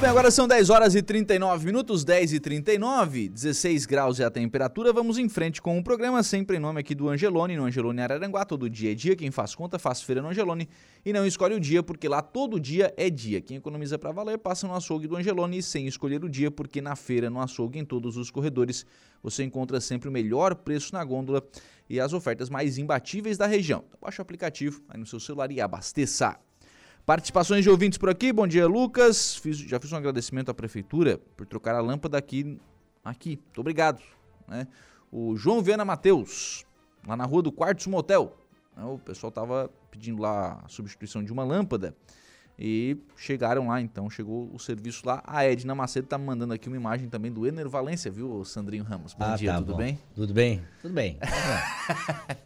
Bem, agora são 10 horas e 39 minutos, 10 e 39, 16 graus é a temperatura. Vamos em frente com o programa, sempre em nome aqui do Angelone, no Angelone Araranguá. Todo dia é dia, quem faz conta faz feira no Angelone e não escolhe o dia, porque lá todo dia é dia. Quem economiza para valer passa no açougue do Angelone sem escolher o dia, porque na feira, no açougue, em todos os corredores, você encontra sempre o melhor preço na gôndola e as ofertas mais imbatíveis da região. Então, baixa o aplicativo aí no seu celular e abasteça. Participações de ouvintes por aqui. Bom dia, Lucas. Fiz- já fiz um agradecimento à prefeitura por trocar a lâmpada aqui. Aqui. Muito obrigado. né? O João Viana Mateus, lá na rua do Quartos Motel. O pessoal tava pedindo lá a substituição de uma lâmpada. E chegaram lá, então, chegou o serviço lá. A Edna Macedo tá me mandando aqui uma imagem também do Ener Valência, viu, Sandrinho Ramos? Bom Ah, dia, tá tudo bom. bem? Tudo bem? Tudo bem.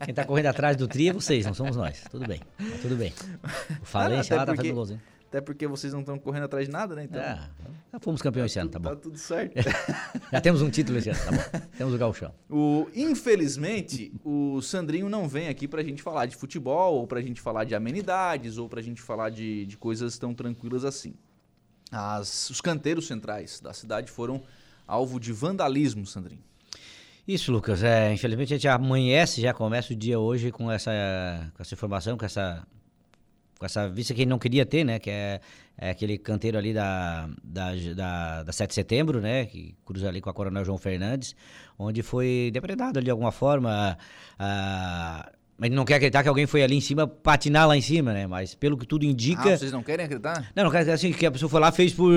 Quem tá correndo atrás do tri é vocês, não somos nós. Tudo bem. Tudo bem. O falência até lá tá porque- fazendo golzinho. Até porque vocês não estão correndo atrás de nada, né? Então, Ah, já fomos campeões esse ano, tá tá bom. tudo certo. Já temos um título esse ano, tá bom. Temos o gauchão. O, infelizmente, o Sandrinho não vem aqui pra gente falar de futebol, ou pra gente falar de amenidades, ou pra gente falar de, de coisas tão tranquilas assim. As- os canteiros centrais da cidade foram alvo de vandalismo, Sandrinho. Isso, Lucas. É, infelizmente a gente amanhece, já começa o dia hoje com essa, com essa informação, com essa, com essa vista que gente não queria ter, né? Que é é aquele canteiro ali da, da, da, da 7 de setembro, né? Que cruza ali com a Coronel João Fernandes, onde foi depredado ali de alguma forma. Ah, mas não quer acreditar que alguém foi ali em cima patinar lá em cima, né? Mas pelo que tudo indica. Ah, vocês não querem acreditar? Não, não quero dizer assim que a pessoa foi lá fez por,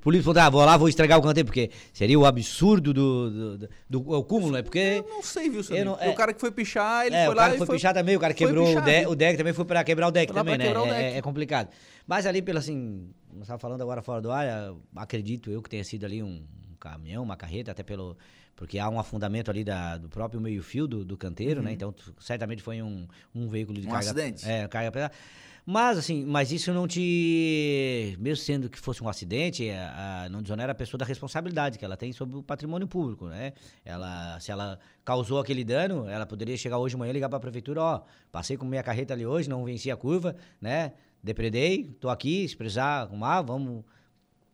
por livre ah, vou lá, vou estragar o canteiro, porque seria o absurdo do, do, do, do o cúmulo, né? Porque. Eu não sei, viu, senhor? não- é. O cara que foi pichar, ele é, foi o lá cara e foi foi... pichar também, o cara quebrou o, pichar, deck, viu? o deck também foi pra quebrar o deck também, né? o É- deck. É, complicado. Mas ali, pelo assim, nós estávamos falando agora fora do ar, acredito eu que tenha sido ali um, um caminhão, uma carreta, até pelo. Porque há um afundamento ali da, do próprio meio-fio do, do canteiro, né? Então, t- certamente foi um, um veículo de Uhum. Um carga. acidente. É, carga pesada. Mas, assim, mas isso não te. Mesmo sendo que fosse um acidente, a- a- não desonera a pessoa da responsabilidade que ela tem sobre o patrimônio público, né? Ela, se ela causou aquele dano, ela poderia chegar hoje de manhã e ligar para a prefeitura: ó, passei com minha carreta ali hoje, não venci a curva, né? Depredei, tô aqui, se precisar arrumar, vamos.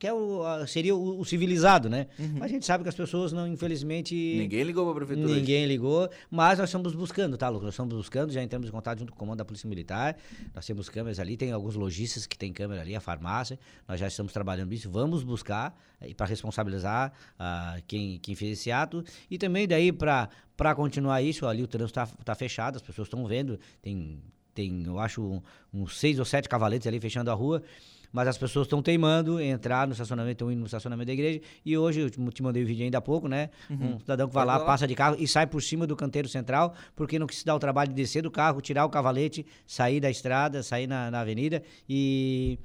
Que é o, a- seria o, o civilizado, né? Mas a gente sabe que as pessoas não, infelizmente. Ninguém ligou pra prefeitura. hoje. Ninguém ligou, mas nós estamos buscando, tá, Lucas? Nós estamos buscando, já entramos em contato junto com o comando da Polícia Militar. Nós temos câmeras ali, tem alguns lojistas que têm câmera ali, a farmácia. Nós já estamos trabalhando isso. Vamos buscar para responsabilizar ah, quem, quem fez esse ato. E também daí para continuar isso, ali o trânsito está tá fechado, as pessoas estão vendo, tem, tem, eu acho, um- uns seis ou sete cavaletes ali fechando a rua. Mas as pessoas estão teimando em entrar no estacionamento, estão indo no estacionamento da igreja. E hoje, eu te mandei o vídeo ainda há pouco, né? Um cidadão que vai lá, passa de carro e sai por cima do canteiro central, porque não quis se dar o trabalho de descer do carro, tirar o cavalete, sair da estrada, sair na, na avenida e,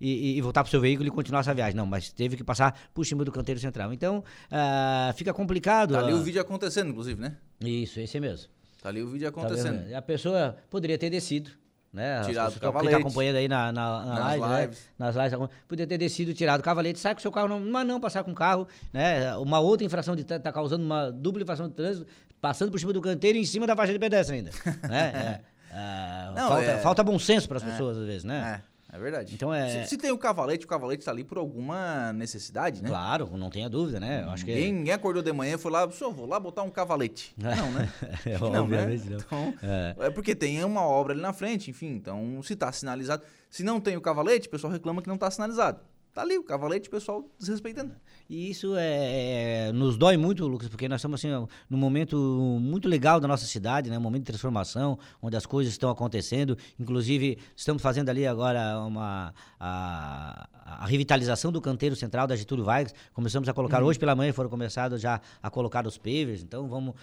e, e voltar pro seu veículo e continuar essa viagem. Não, mas teve que passar por cima do canteiro central. Então, ah, fica complicado. Tá ali ah, o vídeo acontecendo, inclusive, né? Isso, esse mesmo. Tá ali o vídeo Tá acontecendo. vendo? a pessoa poderia ter descido. Né? Tirado o cavalete. acompanhando aí na, na, na Nas live, né? lives. nas lives, poderia ter descido, tirado o cavalete, sai com o seu carro, não, mas não passar com o carro, né? Uma outra infração de trânsito, tá causando uma dupla infração de trânsito, passando por cima do canteiro e em cima da faixa de pedestre ainda, né? É, ah, Não, falta, é- falta bom senso para as pessoas às vezes, né? É, é verdade. Então é- Se, se tem o cavalete, o cavalete tá ali por alguma necessidade, né? Claro, não tenha dúvida, né? Eu acho que Ninguém, ninguém acordou de manhã e foi lá, senhor, vou lá botar um cavalete. Não, né? É, não, né? obviamente não. Então, É. é. porque tem uma obra ali na frente, enfim. Então, se tá sinalizado. Se não tem o cavalete, o pessoal reclama que não tá sinalizado. Tá ali o cavalete, o pessoal desrespeitando. E isso é, é- nos dói muito, Lucas, porque nós estamos assim, num momento muito legal da nossa cidade, né? Um momento de transformação, onde as coisas estão acontecendo. Inclusive, estamos fazendo ali agora uma a, a revitalização do canteiro central da Getúlio Vargas. Começamos a colocar hoje pela manhã foram começados já a colocar os pavers. Então vamos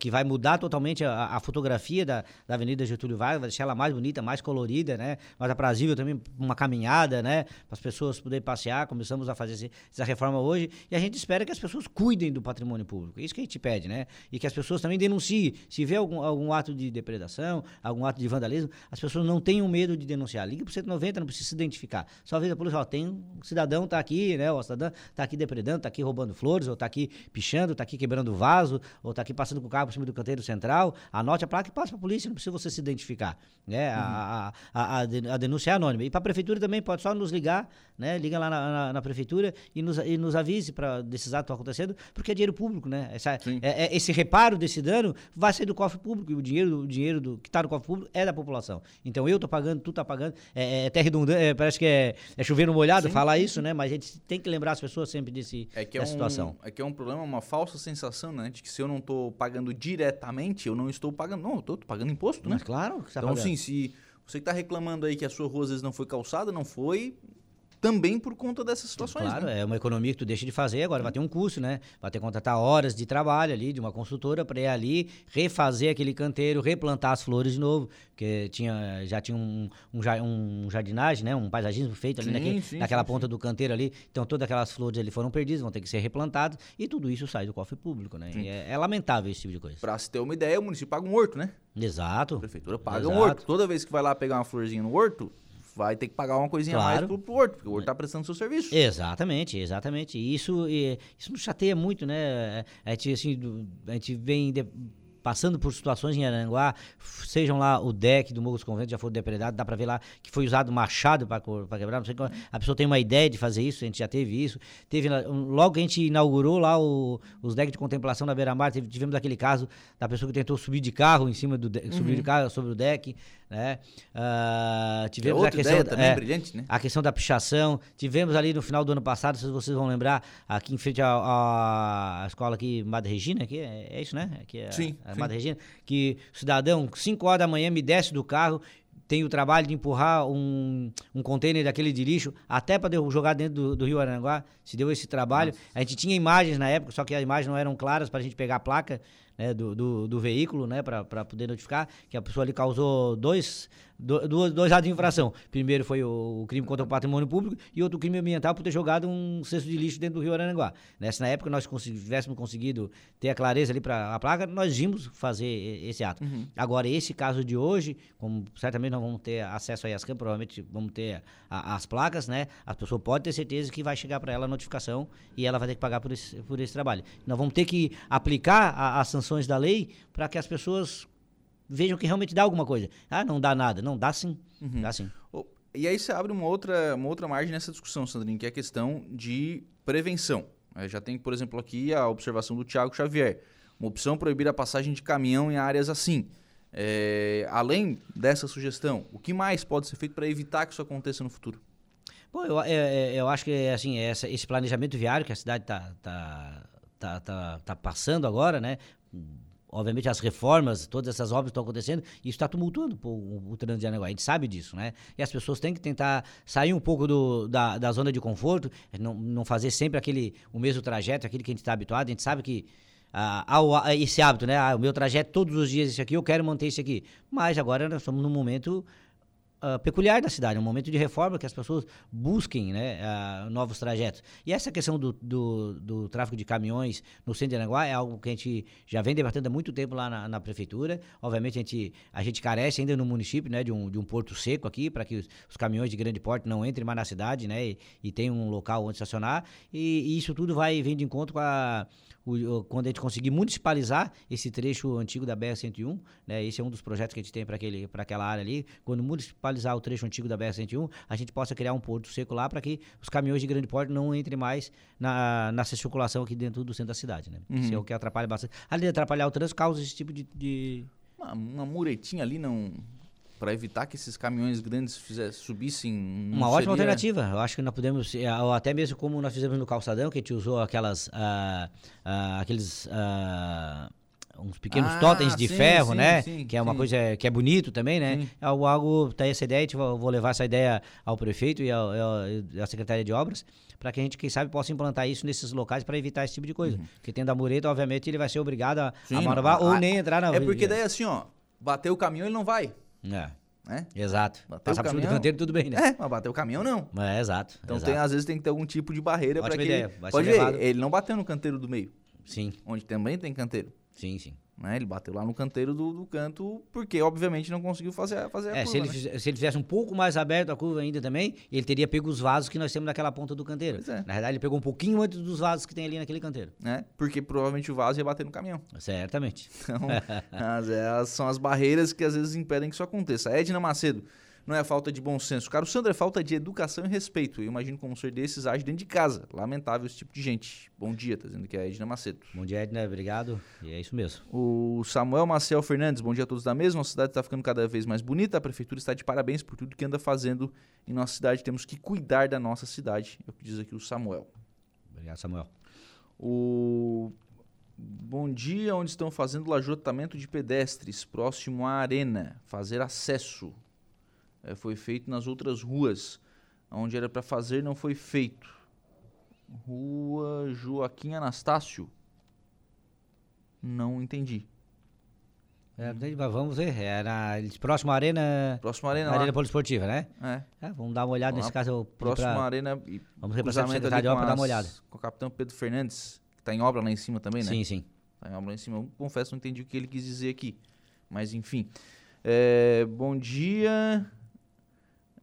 que vai mudar totalmente a, a fotografia da, da Avenida Getúlio Vargas, vai deixar ela mais bonita, mais colorida, né? Mais aprazível também uma caminhada, né? Para as pessoas poderem passear. Começamos a fazer essa reforma hoje e a gente espera que as pessoas cuidem do patrimônio público. É isso que a gente pede, né? E que as pessoas também denunciem. Se vê algum, algum ato de depredação, algum ato de vandalismo, as pessoas não tenham medo de denunciar. Liga pro 190, não precisa se identificar. Só avisa a polícia, ó, tem um cidadão tá aqui, né? O cidadão tá aqui depredando, tá aqui roubando flores, ou tá aqui pichando, tá aqui quebrando vaso, ou tá aqui passando com o carro por cima do canteiro central. Anote a placa e passa pra polícia, não precisa você se identificar. Né? A, a, a, a a denúncia é anônima. E pra prefeitura também pode só nos ligar, né? Liga lá na, na- na prefeitura e nos, e nos avise para desses atos que estão acontecendo, porque é dinheiro público, né? Essa, Sim. é- é- esse reparo desse dano vai sair do cofre público, e o dinheiro, o dinheiro do, que está no cofre público é da população. Então eu tô pagando, tu tá pagando, é, é até redundante, é, parece que é, é chover no molhado falar isso, né? Mas a gente tem que lembrar as pessoas sempre desse, É que é dessa um, situação. é que é um problema, uma falsa sensação, né? De que se eu não tô pagando diretamente, eu não estou pagando. Não, eu tô pagando imposto, né? Mas claro que você tá Então, pagando. sim, se você que tá reclamando aí que a sua rua às vezes não foi calçada, não foi também por conta dessas situações, Claro, né? é uma economia que tu deixa de fazer, agora vai ter um custo, né? Vai ter que contratar horas de trabalho ali, de uma consultora, para ir ali, refazer aquele canteiro, replantar as flores de novo, porque tinha, já tinha um, um, ja- um jardinagem, né? Um paisagismo feito ali Sim, naquele- sim, naquela sim, ponta do canteiro ali, então todas aquelas flores ali foram perdidas, vão ter que ser replantadas, e tudo isso sai do cofre público, né? E é, é lamentável esse tipo de coisa. Pra se ter uma ideia, o município paga um horto, né? A Exato. prefeitura paga um Exato. horto. Toda vez que vai lá pegar uma florzinha no horto, vai ter que pagar uma coisinha a mais Claro. pro, pro horto, porque o horto tá prestando seu serviço. Exatamente, exatamente. E Isso, isso nos chateia muito, né? A gente, assim, a gente vem de- passando por situações em Aranguá, sejam lá o deck do Morro dos Conventos, já foi depredado, dá pra ver lá que foi usado machado para quebrar, não sei como, a pessoa tem uma ideia de fazer isso, a gente já teve isso. Teve, logo que a gente inaugurou lá o- os decks de contemplação da beira-mar, tivemos aquele caso da pessoa que tentou subir de carro em cima do deck, subiu de carro sobre o deck, né? É tivemos a outra questão também é, brilhante, né? a questão da pichação. Tivemos ali no final do ano passado, se vocês vão lembrar, aqui em frente à, à escola aqui, Madre Regina, aqui, é, é isso, né? Aqui é a- Sim, a, sim. Madre Regina, que o cidadão, 5 horas da manhã, me desce do carro, tem o trabalho de empurrar um, um container daquele de lixo até para jogar dentro do, do Rio Aranguá, se deu esse trabalho. A gente tinha imagens na época, só que as imagens não eram claras para a gente pegar a placa né, do, do, do veículo, né, para poder notificar que a pessoa ali causou dois, do, duas- dois atos de infração. Primeiro foi o, crime contra o patrimônio público e outro crime ambiental por ter jogado um cesto de lixo dentro do Rio Aranguá. Nessa na época nós tivéssemos conseguido ter a clareza ali para a placa, nós vimos fazer esse ato. Agora esse caso de hoje, como certamente nós vamos ter acesso aí às câmeras, provavelmente vamos ter a- as placas, né? A pessoa pode ter certeza que vai chegar para ela a notificação e ela vai ter que pagar por esse, por esse trabalho. Nós vamos ter que aplicar a- as sanções da lei para que as pessoas vejam que realmente dá alguma coisa. Ah, não dá nada. Não, dá sim. Dá sim. E aí você abre uma outra, uma outra margem nessa discussão, Sandrinho, que é a questão de prevenção. Eh, Já tem, por exemplo, aqui a observação do Tiago Xavier. Uma opção proibir a passagem de caminhão em áreas assim. Eh, além dessa sugestão, o que mais pode ser feito para evitar que isso aconteça no futuro? Bom, eu, é- é- eu acho que assim, essa- esse planejamento viário que a cidade está tá, tá, tá, tá passando agora, né? Obviamente as reformas, todas essas obras estão acontecendo, e isso está tumultuando o, o trânsito de. A gente sabe disso, né? E as pessoas têm que tentar sair um pouco do, da, da zona de conforto, não, não fazer sempre aquele, o mesmo trajeto, aquele que a gente está habituado. A gente sabe que ah, há esse hábito, né? Ah, o meu trajeto todos os dias esse aqui, eu quero manter esse aqui. Mas agora nós estamos num momento ah, peculiar da cidade, um momento de reforma que as pessoas busquem né, ah, novos trajetos. E essa questão do, do, do tráfego de caminhões no centro de Aranaguá é algo que a gente já vem debatendo há muito tempo lá na, na prefeitura. Obviamente a gente, a gente carece ainda no município né, de, um, de um porto seco aqui para que os, os caminhões de grande porte não entrem mais na cidade né, e, e tenham um local onde estacionar. E, e isso tudo vai vir de encontro com a o- quando a gente conseguir municipalizar esse trecho antigo da BR-101, né, esse é um dos projetos que a gente tem para aquela área ali, quando municipalizar o trecho antigo da BR-101, a gente possa criar um porto seco lá para que os caminhões de grande porte não entrem mais na, nessa circulação aqui dentro do centro da cidade. Né? Isso é o que atrapalha bastante. Além de atrapalhar o trânsito, causa esse tipo de... de- Uma, uma muretinha ali não para evitar que esses caminhões grandes fizer, subissem. Uma ótima seria- alternativa. Eu acho que nós podemos, ou até mesmo como nós fizemos no calçadão, que a gente usou aquelas, ah, ah, aqueles, ah, uns pequenos Ah, totens de sim, ferro, sim, né? sim, que é uma coisa que é bonito também, né? É algo, algo tá essa ideia, eu vou levar essa ideia ao prefeito e ao- ao- à Secretaria de Obras, para que a gente, quem sabe, possa implantar isso nesses locais para evitar esse tipo de coisa. Porque tendo a mureta, obviamente, ele vai ser obrigado a, Uhum. A não, manovar ou nem entrar na É porque daí assim, ó, bater o caminhão ele não vai, É, né? exato. Bateu Passar o por cima do canteiro, tudo bem, né? É, mas bater o caminhão não. É, exato. Então exato. tem, às vezes tem que ter algum tipo de barreira para que ideia, ele... vai Pode levado. ver, ele não bateu no canteiro do meio, Sim, onde também tem canteiro. sim, sim. Né? Ele bateu lá no canteiro do, do canto, porque obviamente não conseguiu fazer, a- fazer a É, curva, se ele, né? se ele fizesse um pouco mais aberto a curva ainda também, ele teria pego os vasos que nós temos naquela ponta do canteiro. É. Na verdade, ele pegou um pouquinho antes dos vasos que tem ali naquele canteiro. né? Porque provavelmente o vaso ia bater no caminhão. Certamente. Então, as, é, as- são as barreiras que às vezes impedem que isso aconteça. Edna Macedo, não é falta de bom senso. Cara, o Sandro é falta de educação e respeito. Eu imagino como um ser desses age dentro de casa. Lamentável esse tipo de gente. Bom dia, tá dizendo que é a Edna Macedo. Bom dia, Edna. Obrigado. E é isso mesmo. O Samuel Maciel Fernandes, bom dia a todos da mesma. Nossa cidade está ficando cada vez mais bonita. A prefeitura está de parabéns por tudo que anda fazendo em nossa cidade. Temos que cuidar da nossa cidade. É o que diz aqui o Samuel. Obrigado, Samuel. O Bom dia, onde estão fazendo lajotamento de pedestres, próximo à arena, fazer acesso. É, foi feito nas outras ruas, onde era para fazer não foi feito. Rua Joaquim Anastácio. Não entendi. É, vamos ver. É na, próximo à Arena. Próximo à arena, na lá. Arena Poliesportiva, né? É, É, vamos dar uma olhada Vamos nesse lá. caso. próximo pra- arena e Vamos repassar ali secretário de obra para dar uma olhada. com o capitão Pedro Fernandes, que está em obra lá em cima também, né? Sim, sim. Tá em obra lá em cima. Eu confesso, não entendi o que ele quis dizer aqui. Mas enfim. É, bom dia.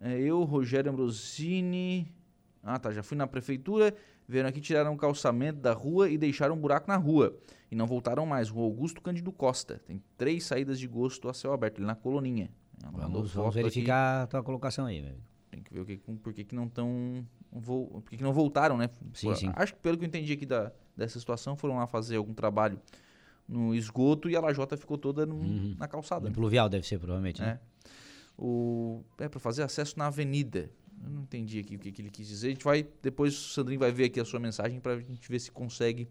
É, eu, Rogério Ambrosini. Ah, tá. Já fui na prefeitura. Vieram aqui, tiraram o calçamento da rua e deixaram um buraco na rua. E não voltaram mais. Rua Augusto Cândido Costa. Tem três saídas de gosto a céu aberto, ali na coloninha. Ela Vamos, vamos aqui. verificar a tua colocação aí, meu amigo. Tem que ver o que, por que, que não estão. Por que, que não voltaram, né? Sim, Por- sim. Acho que pelo que eu entendi aqui da, dessa situação, foram lá fazer algum trabalho no esgoto e a lajota ficou toda no- Uhum. na calçada. No né? pluvial deve ser, provavelmente, né? É. o, é para fazer acesso na avenida. Eu não entendi aqui o que, que, ele quis dizer. A gente vai depois o Sandrinho vai ver aqui a sua mensagem para a gente ver se consegue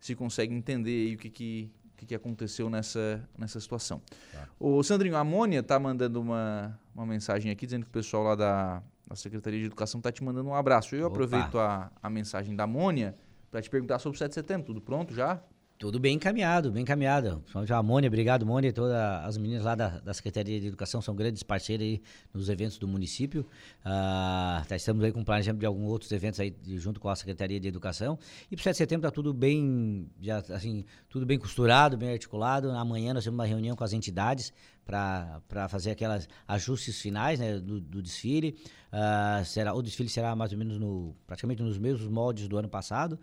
se consegue entender o que, que, que, que aconteceu nessa, nessa situação. Tá. O Sandrinho, a Mônia está mandando uma, uma mensagem aqui dizendo que o pessoal lá da, da Secretaria de Educação está te mandando um abraço. Eu Opa. aproveito a, a mensagem da Mônia para te perguntar sobre o 7 de setembro. Tudo pronto já? Tudo bem encaminhado, bem encaminhado. A Mônia, obrigado Mônia, todas as meninas lá da, da, Secretaria de Educação são grandes parceiras aí nos eventos do município. Ah, tá, estamos aí com planejamento de alguns outros eventos aí junto com a Secretaria de Educação. E para o 7 de setembro está tudo bem, já, assim, tudo bem costurado, bem articulado. Amanhã nós temos uma reunião com as entidades para fazer aquelas ajustes finais né, do, do desfile. Ah, será, o desfile será mais ou menos no, praticamente nos mesmos moldes do ano passado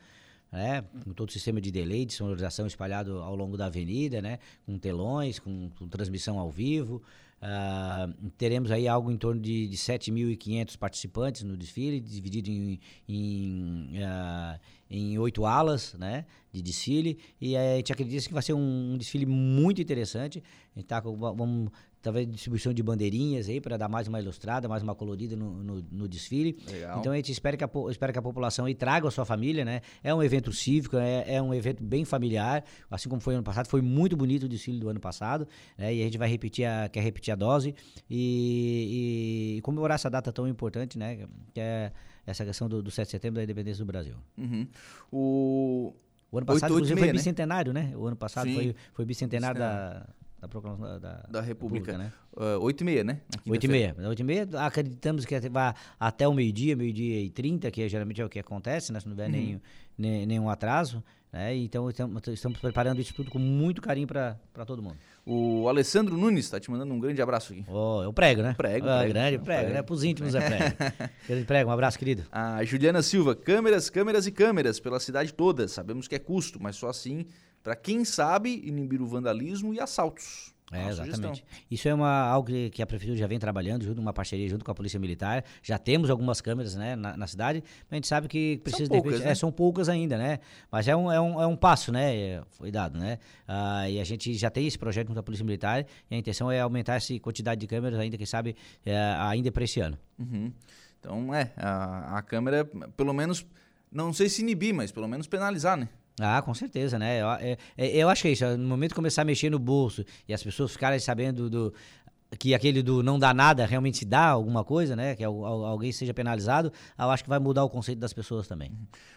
né? Com todo o sistema de delay, de sonorização espalhado ao longo da avenida, né? Com telões, com, com transmissão ao vivo. Uh, teremos aí algo em torno de, de 7.500 participantes no desfile, dividido em, em, uh, em oito alas né, de desfile. E a gente acredita que vai ser um, um desfile muito interessante. A gente tá com, vamos talvez distribuição de bandeirinhas aí para dar mais uma ilustrada, mais uma colorida no, no, no desfile. Legal. Então a gente espera que a, espera que a população aí traga a sua família, né? É um evento cívico, é, é um evento bem familiar, assim como foi ano passado, foi muito bonito o desfile do ano passado, né? E a gente vai repetir a, quer repetir a dose e, e comemorar essa data tão importante, né? Que é essa questão do, do 7 de setembro da independência do Brasil. Uhum. O... O ano passado, 8, 8 inclusive, 6, foi né? bicentenário, né? O ano passado foi, foi bicentenário da, da proclamação da, da República. República né? Uh, 8 e meia, né? 8 e meia. 8 e meia, acreditamos que vai até o meio-dia, meio-dia e 30, que geralmente é o que acontece, né? Se não tiver uhum. nenhum, nem, nenhum atraso. Né? Então estamos preparando isso tudo com muito carinho para todo mundo. O Alessandro Nunes está te mandando um grande abraço aqui. Oh, eu prego, né? Prego. Ah, prego grande, prego, prego, né? Para os íntimos é prego. Grande prego, um abraço, querido. A Juliana Silva, câmeras, câmeras e câmeras pela cidade toda. Sabemos que é custo, mas só assim para quem sabe inibir o vandalismo e assaltos. É, exatamente. Isso é uma, algo que a prefeitura já vem trabalhando, junto uma parceria junto com a Polícia Militar. Já temos algumas câmeras né, na, na cidade, mas a gente sabe que precisa são poucas, repente, né? é, são poucas ainda, né? Mas é um, é um, é um passo, né? Foi dado, né? Ah, e a gente já tem esse projeto junto à Polícia Militar e a intenção é aumentar essa quantidade de câmeras ainda, quem sabe, é, ainda para esse ano. Uhum. Então, é, a, a câmera, pelo menos, não sei se inibir, mas pelo menos penalizar, né? Ah, com certeza, né? Eu, é, é, eu acho que é isso. No momento de começar a mexer no bolso e as pessoas ficarem sabendo do, que aquele do não dá nada realmente dá alguma coisa, né? Que alguém seja penalizado, eu acho que vai mudar o conceito das pessoas também.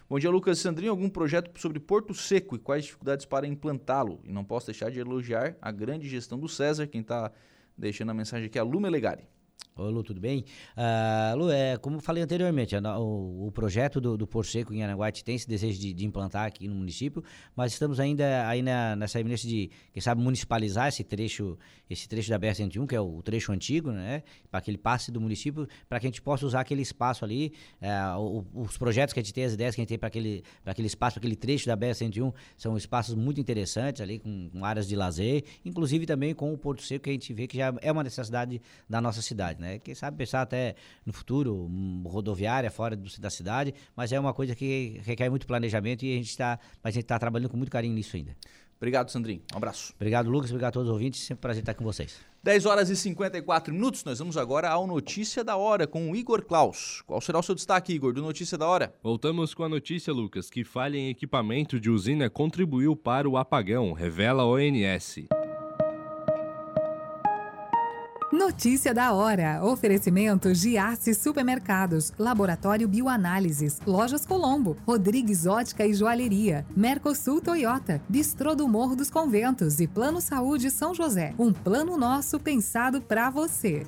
Bom dia, Lucas Sandrinho. Algum projeto sobre Porto Seco e quais dificuldades para implantá-lo? E não posso deixar de elogiar a grande gestão do César, quem está deixando a mensagem aqui é a Lume Legari. Oi, Lu, tudo bem? Uh, Lu, é, como falei anteriormente, o, o projeto do, do Por Seco em Aranguate tem esse desejo de, de, implantar aqui no município, mas estamos ainda aí na, nessa iminência de, quem sabe, municipalizar esse trecho, esse trecho da BR-101, que é o, o, trecho antigo, né? Para que ele passe do município, para que a gente possa usar aquele espaço ali, uh, o, os projetos que a gente tem, as ideias que a gente tem para aquele, aquele espaço, aquele trecho da BR-101, são espaços muito interessantes ali, com, com áreas de lazer, inclusive também com o Porto Seco, que a gente vê que já é uma necessidade da nossa cidade, né? Quem sabe pensar até no futuro, rodoviária fora do, da cidade, mas é uma coisa que requer muito planejamento e a gente está, mas a gente está trabalhando com muito carinho nisso ainda. Obrigado, Sandrinho. Um abraço. Obrigado, Lucas. Obrigado a todos os ouvintes. Sempre um prazer estar com vocês. 10 horas e 54 minutos. Nós vamos agora ao Notícia da Hora com o Igor Klaus. Qual será o seu destaque, Igor, do Notícia da Hora? Voltamos com a notícia, Lucas, que falha em equipamento de usina contribuiu para o apagão, revela a ONS. Notícia da hora. Oferecimento Giasse Supermercados, Laboratório Bioanálises, Lojas Colombo, Rodrigues Ótica e Joalheria, Mercosul Toyota, Bistrô do Morro dos Conventos e Plano Saúde São José. Um plano nosso pensado para você.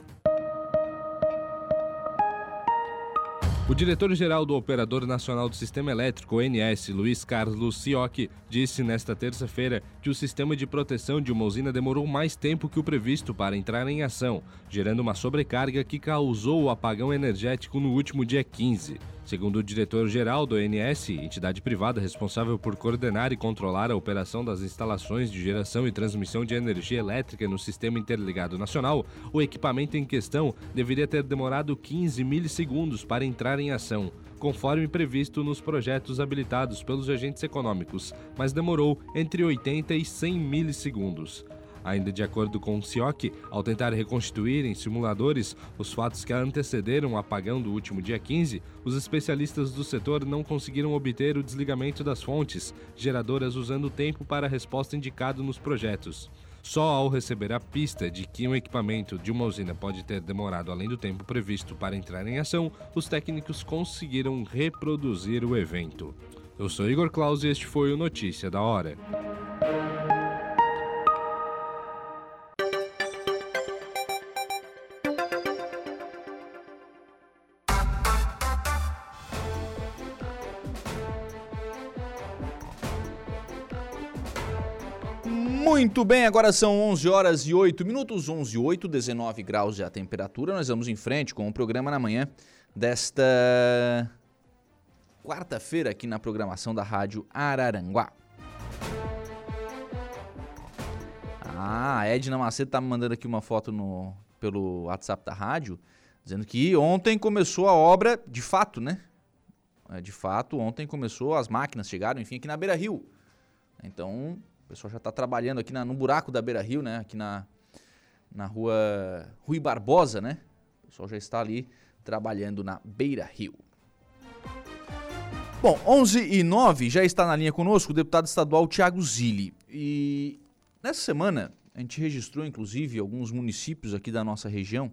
O diretor-geral do Operador Nacional do Sistema Elétrico, ONS, Luiz Carlos Sioc, disse nesta terça-feira que o sistema de proteção de uma usina demorou mais tempo que o previsto para entrar em ação, gerando uma sobrecarga que causou o apagão energético no último dia 15. Segundo o diretor-geral do ONS, entidade privada responsável por coordenar e controlar a operação das instalações de geração e transmissão de energia elétrica no Sistema Interligado Nacional, o equipamento em questão deveria ter demorado 15 milissegundos para entrar em ação, conforme previsto nos projetos habilitados pelos agentes econômicos, mas demorou entre 80 e 100 milissegundos. Ainda de acordo com o CIOC, ao tentar reconstituir em simuladores os fatos que antecederam o apagão do último dia 15, os especialistas do setor não conseguiram obter o desligamento das fontes, geradoras usando o tempo para a resposta indicado nos projetos. Só ao receber a pista de que um equipamento de uma usina pode ter demorado além do tempo previsto para entrar em ação, os técnicos conseguiram reproduzir o evento. Eu sou Igor Claus e este foi o Notícia da Hora. Muito bem, agora são 11 horas e 8 minutos, 11 e 8, 19 graus a temperatura. Nós vamos em frente com o programa na manhã desta quarta-feira aqui na programação da Rádio Araranguá. Ah, a Edna Macedo tá me mandando aqui uma foto no, pelo WhatsApp da rádio, dizendo que ontem começou a obra, de fato, né? É, de fato, ontem começou, as máquinas chegaram, enfim, aqui na Beira Rio. Então, o pessoal já está trabalhando aqui na, no buraco da Beira Rio, né? Aqui na, na rua Rui Barbosa, né? O pessoal já está ali trabalhando na Beira Rio. Bom, 11 e 9 já está na linha conosco o deputado estadual Tiago Zilli. E nessa semana a gente registrou, inclusive, alguns municípios aqui da nossa região,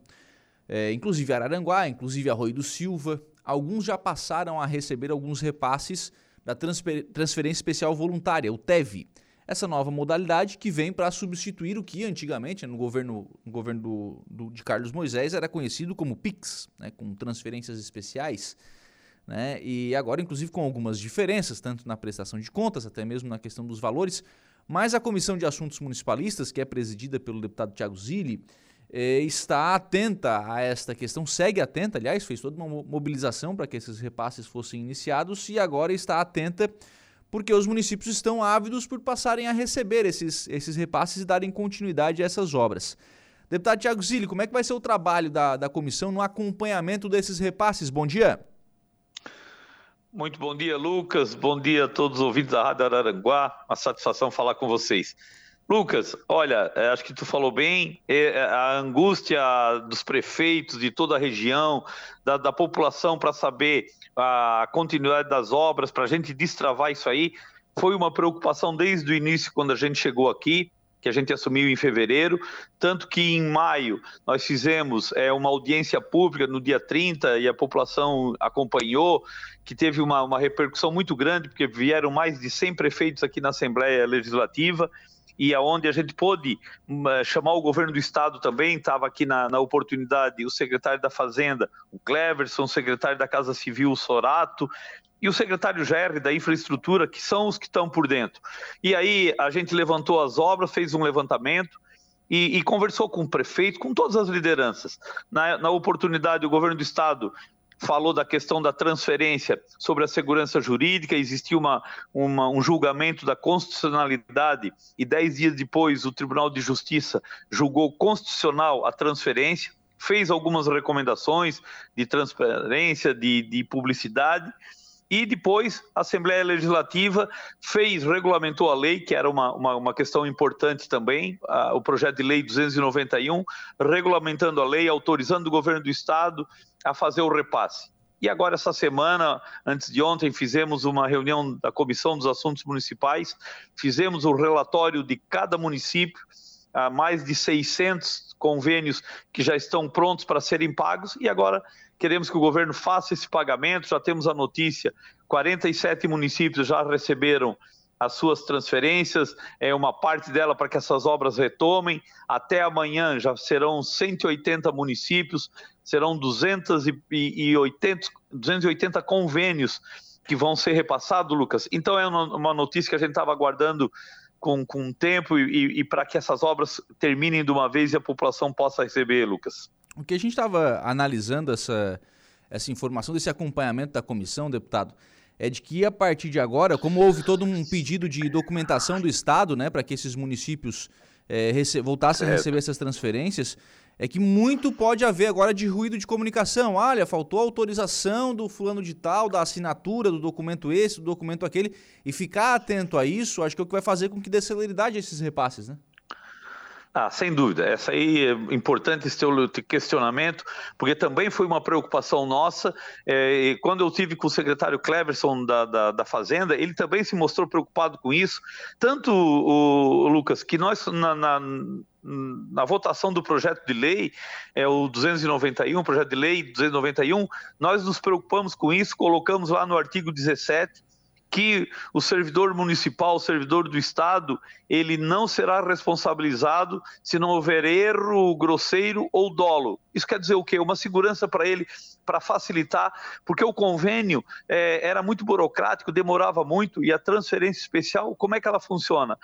é, inclusive Araranguá, inclusive Arroio do Silva. Alguns já passaram a receber alguns repasses da transfer Transferência Especial Voluntária, o TEV. Essa nova modalidade que vem para substituir o que antigamente, no governo, no governo do, do, de Carlos Moisés, era conhecido como PIX, né, com transferências especiais né? E agora, inclusive, com algumas diferenças, tanto na prestação de contas, até mesmo na questão dos valores. Mas a Comissão de Assuntos Municipalistas, que é presidida pelo deputado Tiago Zilli, eh, está atenta a esta questão, segue atenta, aliás, fez toda uma mobilização para que esses repasses fossem iniciados e agora está atenta porque os municípios estão ávidos por passarem a receber esses, esses repasses e darem continuidade a essas obras. Deputado Tiago Zilli, como é que vai ser o trabalho da, da comissão no acompanhamento desses repasses? Bom dia. Muito bom dia, Lucas. Bom dia a todos os ouvintes da Rádio Araranguá. Uma satisfação falar com vocês. Lucas, olha, é, acho que tu falou bem, é, é, a angústia dos prefeitos de toda a região, da, da população para saber a continuidade das obras, para a gente destravar isso aí, foi uma preocupação desde o início, quando a gente chegou aqui que a gente assumiu em fevereiro, tanto que em maio nós fizemos é, uma audiência pública no dia 30 e a população acompanhou, que teve uma, uma repercussão muito grande, porque vieram mais de 100 prefeitos aqui na Assembleia Legislativa, e aonde a gente pôde hum, eh, chamar o governo do estado também, estava aqui na, na, oportunidade o secretário da Fazenda, o Cleverson, o secretário da Casa Civil, o Sorato, e o secretário Gerri da Infraestrutura, que são os que estão por dentro. E aí a gente levantou as obras, fez um levantamento, e, e, conversou com o prefeito, com todas as lideranças. Na, na, oportunidade, o governo do estado falou da questão da transferência sobre a segurança jurídica, existiu uma, uma, um julgamento da constitucionalidade e dez dias depois o Tribunal de Justiça julgou constitucional a transferência, fez algumas recomendações de transparência, de, de publicidade, e depois a Assembleia Legislativa fez, regulamentou a lei, que era uma, uma, uma questão importante também, a, o projeto de lei 291, regulamentando a lei, autorizando o governo do Estado a fazer o repasse. E agora, essa semana, antes de ontem, fizemos uma reunião da Comissão dos Assuntos Municipais, fizemos o relatório de cada município, há mais de 600 convênios que já estão prontos para serem pagos, e agora queremos que o governo faça esse pagamento. Já temos a notícia: 47 municípios já receberam as suas transferências, é uma parte dela para que essas obras retomem. Até amanhã já serão 180 municípios, serão 280, 280 convênios que vão ser repassados, Lucas. Então é uma notícia que a gente estava aguardando com, com tempo e, e, para que essas obras terminem de uma vez e a população possa receber, Lucas. O que a gente estava analisando essa, essa informação, desse acompanhamento da comissão, deputado, é de que a partir de agora, como houve todo um pedido de documentação do Estado, né, para que esses municípios é, voltassem a receber essas transferências, é que muito pode haver agora de ruído de comunicação. Olha, faltou autorização do fulano de tal, da assinatura do documento esse, do documento aquele, e ficar atento a isso, acho que é o que vai fazer com que dê celeridade a esses repasses, né? Ah, sem dúvida. Essa aí é importante esse teu questionamento, porque também foi uma preocupação nossa. É, quando eu tive com o secretário Cleverson da, da, da, Fazenda, ele também se mostrou preocupado com isso. Tanto o, o Lucas, que nós na, na na votação do projeto de lei, é o 291, projeto de lei 291, nós nos preocupamos com isso, colocamos lá no artigo 17 que o servidor municipal, o servidor do Estado, ele não será responsabilizado se não houver erro grosseiro ou dolo. Isso quer dizer o quê? Uma segurança para ele, para facilitar, porque o convênio é, era muito burocrático, demorava muito, e a transferência especial, como é que ela funciona?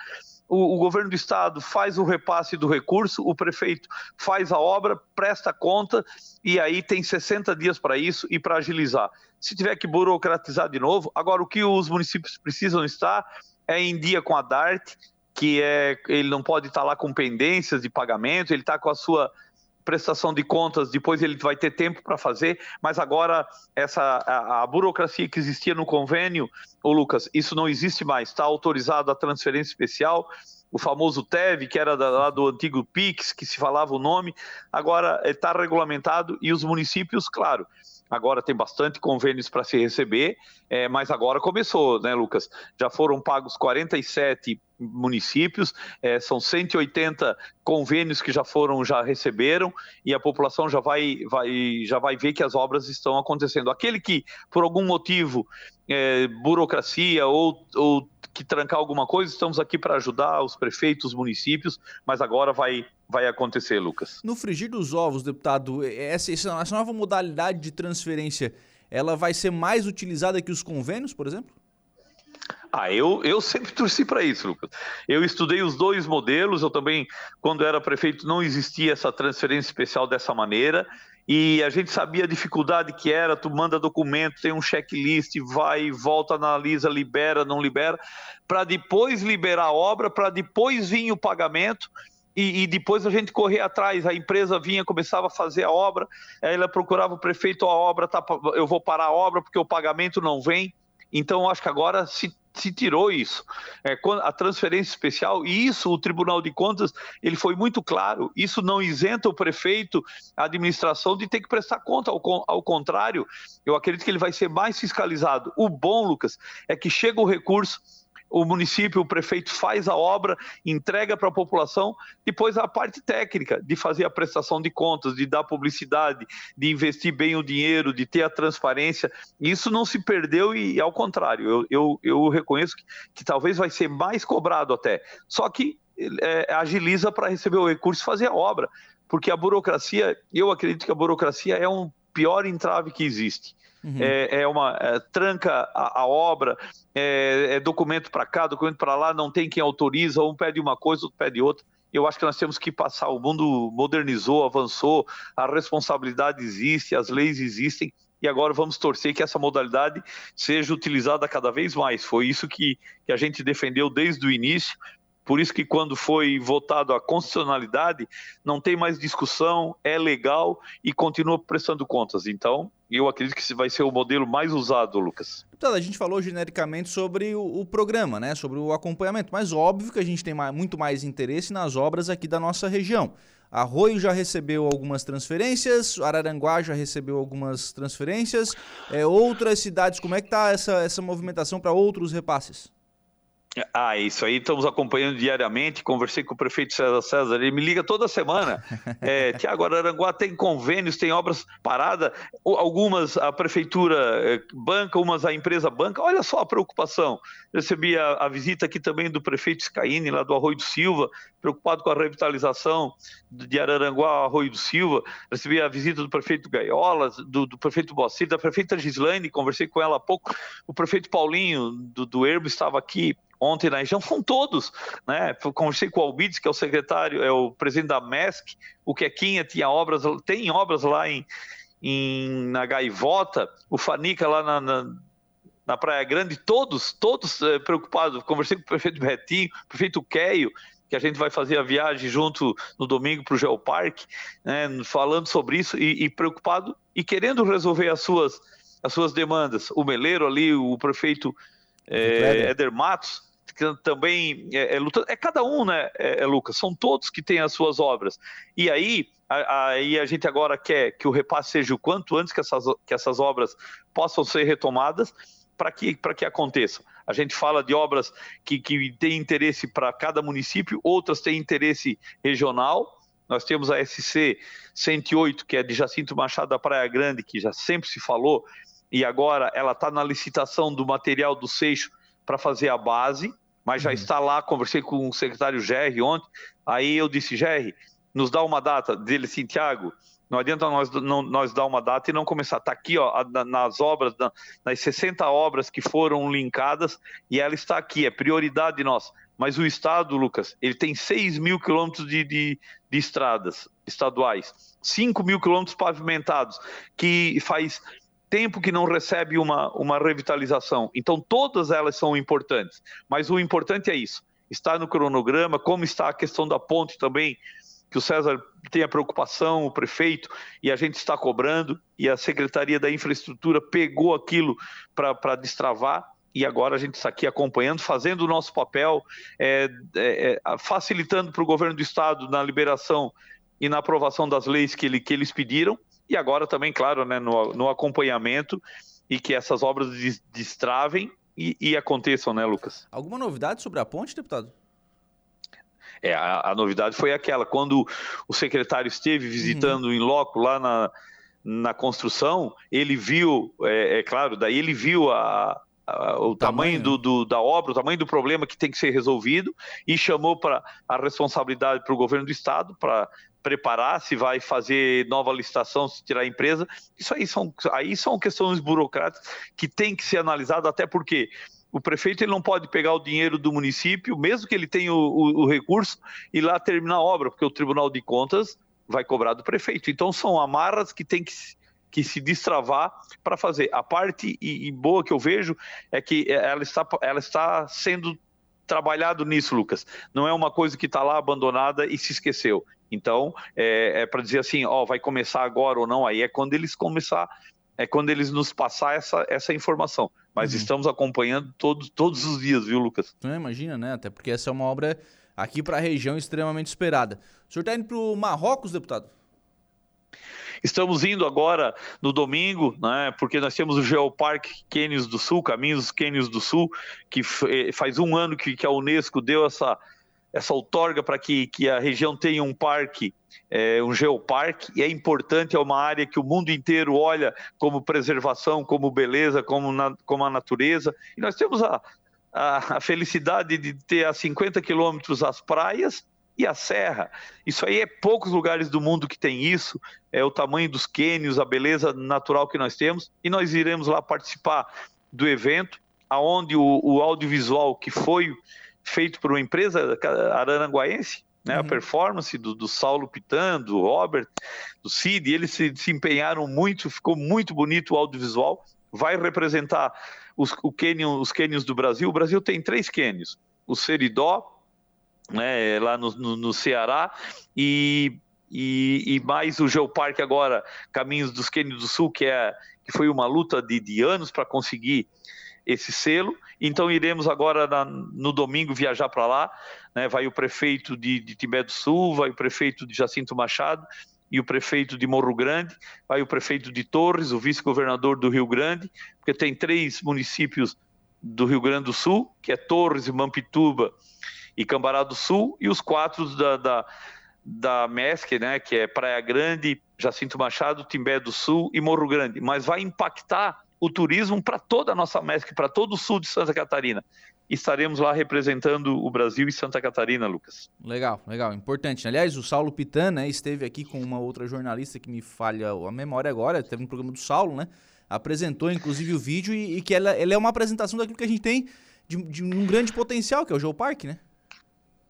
O, o, governo do estado faz o repasse do recurso, o prefeito faz a obra, presta conta e aí tem 60 dias para isso e para agilizar. Se tiver que burocratizar de novo, agora o que os municípios precisam estar é em dia com a DART, que é ele não pode estar lá com pendências de pagamento, ele está com a sua prestação de contas, depois ele vai ter tempo para fazer, mas agora essa a, a, burocracia que existia no convênio, o Lucas, isso não existe mais, está autorizado a transferência especial, o famoso TEV, que era da, lá do antigo PIX, que se falava o nome, agora está regulamentado e os municípios, claro, agora tem bastante convênios para se receber, é, mas agora começou, né, Lucas? Já foram pagos 47 municípios, é, são 180 convênios que já foram, já receberam, e a população já vai, vai, já vai ver que as obras estão acontecendo. Aquele que, por algum motivo, é, burocracia ou, ou que trancar alguma coisa, estamos aqui para ajudar os prefeitos, os municípios, mas agora vai, vai acontecer, Lucas. No frigir dos ovos, deputado, essa, essa nova modalidade de transferência, ela vai ser mais utilizada que os convênios, por exemplo? Ah, eu, eu sempre torci para isso, Lucas. Eu estudei os dois modelos, eu também, quando era prefeito, não existia essa transferência especial dessa maneira, e a gente sabia a dificuldade que era, tu manda documento, tem um checklist, vai, volta, analisa, libera, não libera, para depois liberar a obra, para depois vir o pagamento, e, e, depois a gente corria atrás, a empresa vinha, começava a fazer a obra, ela procurava o prefeito, a obra tá, eu vou parar a obra porque o pagamento não vem, então acho que agora se se tirou isso. É, a transferência especial, e isso o Tribunal de Contas ele foi muito claro, isso não isenta o prefeito, a administração, de ter que prestar conta, ao, ao contrário, eu acredito que ele vai ser mais fiscalizado. O bom, Lucas, é que chega o recurso, o município, o prefeito faz a obra, entrega para a população, depois a parte técnica de fazer a prestação de contas, de dar publicidade, de investir bem o dinheiro, de ter a transparência. Isso não se perdeu e, ao contrário, eu, eu, eu reconheço que, que talvez vai ser mais cobrado até. Só que é, agiliza para receber o recurso e fazer a obra. Porque a burocracia, eu acredito que a burocracia é um pior entrave que existe. Uhum. É, é, uma é, tranca a, a obra, é, é documento para cá, documento para lá, não tem quem autoriza, um pede uma coisa, outro pede outra. Eu acho que nós temos que passar. O mundo modernizou, avançou, a responsabilidade existe, as leis existem, e agora vamos torcer que essa modalidade seja utilizada cada vez mais. Foi isso que, que a gente defendeu desde o início. Por isso que quando foi votado a constitucionalidade, não tem mais discussão, é legal e continua prestando contas. Então, eu acredito que vai ser o modelo mais usado, Lucas. Então, a gente falou genericamente sobre o, o, programa, né? Sobre o acompanhamento, mas óbvio que a gente tem mais, muito mais interesse nas obras aqui da nossa região. Arroio já recebeu algumas transferências, Araranguá já recebeu algumas transferências. É, outras cidades, como é que está essa, essa movimentação para outros repasses? Ah, isso aí estamos acompanhando diariamente. Conversei com o prefeito César César, ele me liga toda semana. É, Tiago, Araranguá tem convênios, tem obras paradas, algumas a prefeitura é, banca, umas a empresa banca. Olha só a preocupação. Recebi a, a visita aqui também do prefeito Scaini, lá do Arroio do Silva, preocupado com a revitalização de Araranguá ao Arroio do Silva. Recebi a visita do prefeito Gaiola, do, do prefeito Boacir, da prefeita Gislaine, conversei com ela há pouco. O prefeito Paulinho, do, do Erbo, estava aqui ontem na região, foram todos, né? Conversei com o Albides, que é o secretário, é o presidente da MESC, o Quequinha tinha obras, tem obras lá em, em na Gaivota, o Fanica lá na, na, na Praia Grande, todos, todos é, preocupados. Conversei com o prefeito Betinho, o prefeito Queio, que a gente vai fazer a viagem junto no domingo para o Geoparque, né, falando sobre isso e, e, preocupado e querendo resolver as suas, as suas demandas. O Meleiro ali, o prefeito é, Éder Matos, que também é, é. É cada um, né, é, é, Lucas? São todos que têm as suas obras. E aí, aí a gente agora quer que o repasse seja o quanto antes que essas, que essas obras possam ser retomadas para que, que aconteça. A gente fala de obras que, que têm interesse para cada município, outras têm interesse regional. Nós temos a SC 108, que é de Jacinto Machado da Praia Grande, que já sempre se falou, e agora ela está na licitação do material do Seixo para fazer a base, mas já uhum. está lá. Conversei com o secretário Gerry ontem. Aí eu disse: Gerry, nos dá uma data dele, Santiago. Não adianta nós, não, nós dar uma data e não começar. Está aqui, ó, nas obras, nas 60 obras que foram linkadas, e ela está aqui, é prioridade nossa. Mas o Estado, Lucas, ele tem 6 mil quilômetros de, de, de estradas estaduais, 5 mil quilômetros pavimentados, que faz tempo que não recebe uma, uma revitalização. Então, todas elas são importantes. Mas o importante é isso: está no cronograma, como está a questão da ponte também, que o César tem a preocupação, o prefeito, e a gente está cobrando, e a Secretaria da Infraestrutura pegou aquilo para destravar. E agora a gente está aqui acompanhando, fazendo o nosso papel, é, é, é facilitando para o governo do estado na liberação e na aprovação das leis que, ele, que eles pediram, e agora também, claro, né, no, no acompanhamento e que essas obras destravem e, e, aconteçam, né, Lucas? Alguma novidade sobre a ponte, deputado? É, a, a novidade foi aquela, quando o secretário esteve visitando uhum. em loco lá na, na construção, ele viu, é, é claro, daí ele viu a, o tamanho, tamanho do, do, da obra, o tamanho do problema que tem que ser resolvido e chamou para a responsabilidade para o governo do estado para preparar, se vai fazer nova licitação, se tirar a empresa. Isso aí são, aí são questões burocráticas que tem que ser analisado, até porque o prefeito ele não pode pegar o dinheiro do município, mesmo que ele tenha o, o, o recurso, e lá terminar a obra, porque o Tribunal de Contas vai cobrar do prefeito. Então são amarras que tem que que se destravar para fazer. A parte e, e, boa que eu vejo é que ela está, ela está sendo trabalhado nisso, Lucas. Não é uma coisa que está lá abandonada e se esqueceu. Então, é, é para dizer assim, ó, vai começar agora ou não, aí é quando eles começar, é quando eles nos passar essa, essa informação. Mas uhum. estamos acompanhando todos, todos os dias, viu, Lucas? Não, imagina, né? Até porque essa é uma obra aqui para a região extremamente esperada. O senhor está indo para o Marrocos, deputado? Estamos indo agora no domingo, né, porque nós temos o Geoparque Quênios do Sul, Caminhos Quênios do Sul, que eh, faz um ano que, que a Unesco deu essa, essa outorga para que, que a região tenha um parque, é, um geoparque, e é importante, é uma área que o mundo inteiro olha como preservação, como beleza, como, na, como a natureza. E nós temos a, a, a felicidade de ter a 50 quilômetros as praias e a serra. Isso aí é poucos lugares do mundo que tem isso, é o tamanho dos quênios, a beleza natural que nós temos, e nós iremos lá participar do evento, aonde o, o audiovisual que foi feito por uma empresa araranguaense, né, uhum. a performance do, do Saulo Pitan, do Robert, do Cid, eles se, se empenharam muito, ficou muito bonito o audiovisual, vai representar os, o Canyon, os cânions do Brasil. O Brasil tem três cânions, o Seridó, né, lá no, no, no Ceará, e, e, e, mais o Geoparque agora, Caminhos dos Cânions do Sul, que, é, que foi uma luta de, de anos para conseguir esse selo. Então iremos agora na, no domingo viajar para lá. Né? Vai o prefeito de, de do Sul, vai o prefeito de Jacinto Machado e o prefeito de Morro Grande, vai o prefeito de Torres, o vice-governador do Rio Grande, porque tem três municípios do Rio Grande do Sul, que é Torres, Mampituba e Cambará do Sul, e os quatro da, da, da MESC, né, que é Praia Grande, Jacinto Machado, Timbé do Sul e Morro Grande. Mas vai impactar o turismo para toda a nossa MESC, para todo o sul de Santa Catarina. Estaremos lá representando o Brasil e Santa Catarina, Lucas. Legal, legal, importante. Aliás, o Saulo Pitan, né, esteve aqui com uma outra jornalista que me falha a memória agora, teve um programa do Saulo, né? Apresentou inclusive o vídeo e, e que ela, ela, é uma apresentação daquilo que a gente tem de, de um grande potencial, que é o Geoparque, né?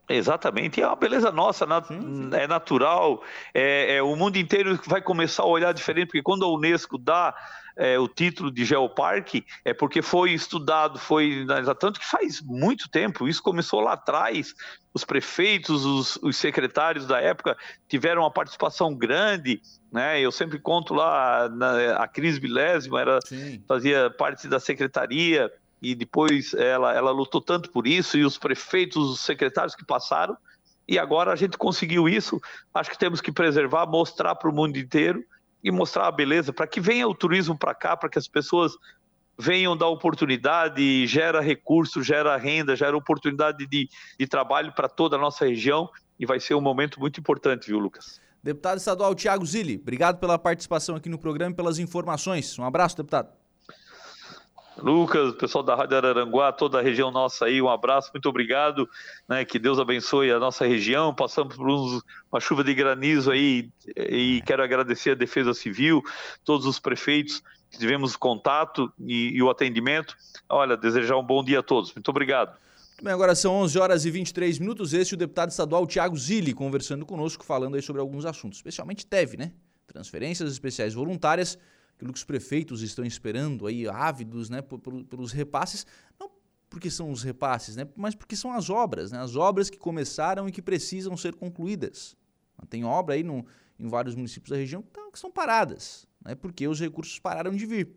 Exatamente, é uma beleza nossa, nat é natural. É, é, o mundo inteiro vai começar a olhar diferente, porque quando a Unesco dá é, o título de Geoparque, é porque foi estudado, foi tanto que faz muito tempo. Isso começou lá atrás. Os prefeitos, os, os secretários da época tiveram uma participação grande. Né? Eu sempre conto lá na, a Cris Bilésima era fazia parte da secretaria e depois ela, ela lutou tanto por isso, e os prefeitos, os secretários que passaram, e agora a gente conseguiu isso. Acho que temos que preservar, mostrar para o mundo inteiro e mostrar a beleza, para que venha o turismo para cá, para que as pessoas venham dar oportunidade, gera recurso, gera renda, gera oportunidade de, de trabalho para toda a nossa região e vai ser um momento muito importante, viu, Lucas? Deputado estadual Tiago Zilli, obrigado pela participação aqui no programa e pelas informações. Um abraço, deputado. Lucas, pessoal da Rádio Araranguá, toda a região nossa aí, um abraço, muito obrigado, né, que Deus abençoe a nossa região, passamos por uns, uma chuva de granizo aí e quero agradecer a Defesa Civil, todos os prefeitos que tivemos contato e, e o atendimento, olha, desejar um bom dia a todos, muito obrigado. Bem, agora são 11 horas e 23 minutos. Este é o deputado estadual Tiago Zilli conversando conosco, falando aí sobre alguns assuntos, especialmente TEV, né? Transferências especiais voluntárias, aquilo que os prefeitos estão esperando aí, ávidos, né, pelos repasses, não porque são os repasses, né, mas porque são as obras, né? As obras que começaram e que precisam ser concluídas. Tem obra aí no, em vários municípios da região que, estão, que são paradas, né? Porque os recursos pararam de vir.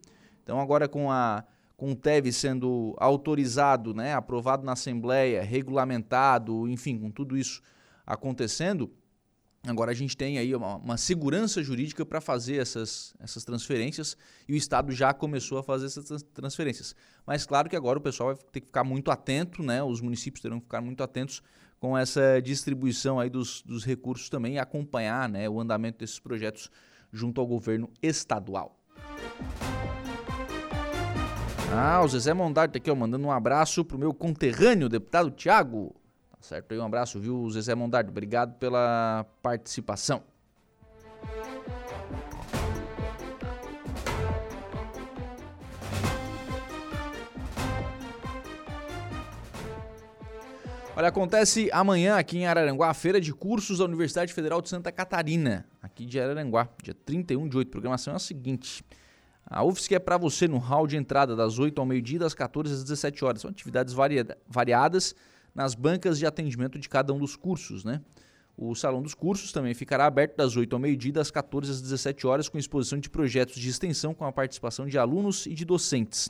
Então agora com a com o TEV sendo autorizado, né, aprovado na Assembleia, regulamentado, enfim, com tudo isso acontecendo, agora a gente tem aí uma, uma segurança jurídica para fazer essas, essas transferências e o Estado já começou a fazer essas transferências. Mas claro que agora o pessoal vai ter que ficar muito atento, né, os municípios terão que ficar muito atentos com essa distribuição aí dos, dos recursos também e acompanhar né, o andamento desses projetos junto ao governo estadual. Ah, o Zezé Mondarte tá aqui, ó, mandando um abraço pro meu conterrâneo, deputado Tiago. Certo aí, um abraço, viu, Zezé Mondarte? Obrigado pela participação. Olha, acontece amanhã aqui em Araranguá a feira de cursos da Universidade Federal de Santa Catarina, aqui de Araranguá, dia 31 de 8. A programação é a seguinte: a UFSC é para você no hall de entrada das 8 ao meio-dia, das 14 às 17 horas. São atividades variadas nas bancas de atendimento de cada um dos cursos, né? O salão dos cursos também ficará aberto das 8 ao meio-dia, das 14 às 17 horas, com exposição de projetos de extensão com a participação de alunos e de docentes.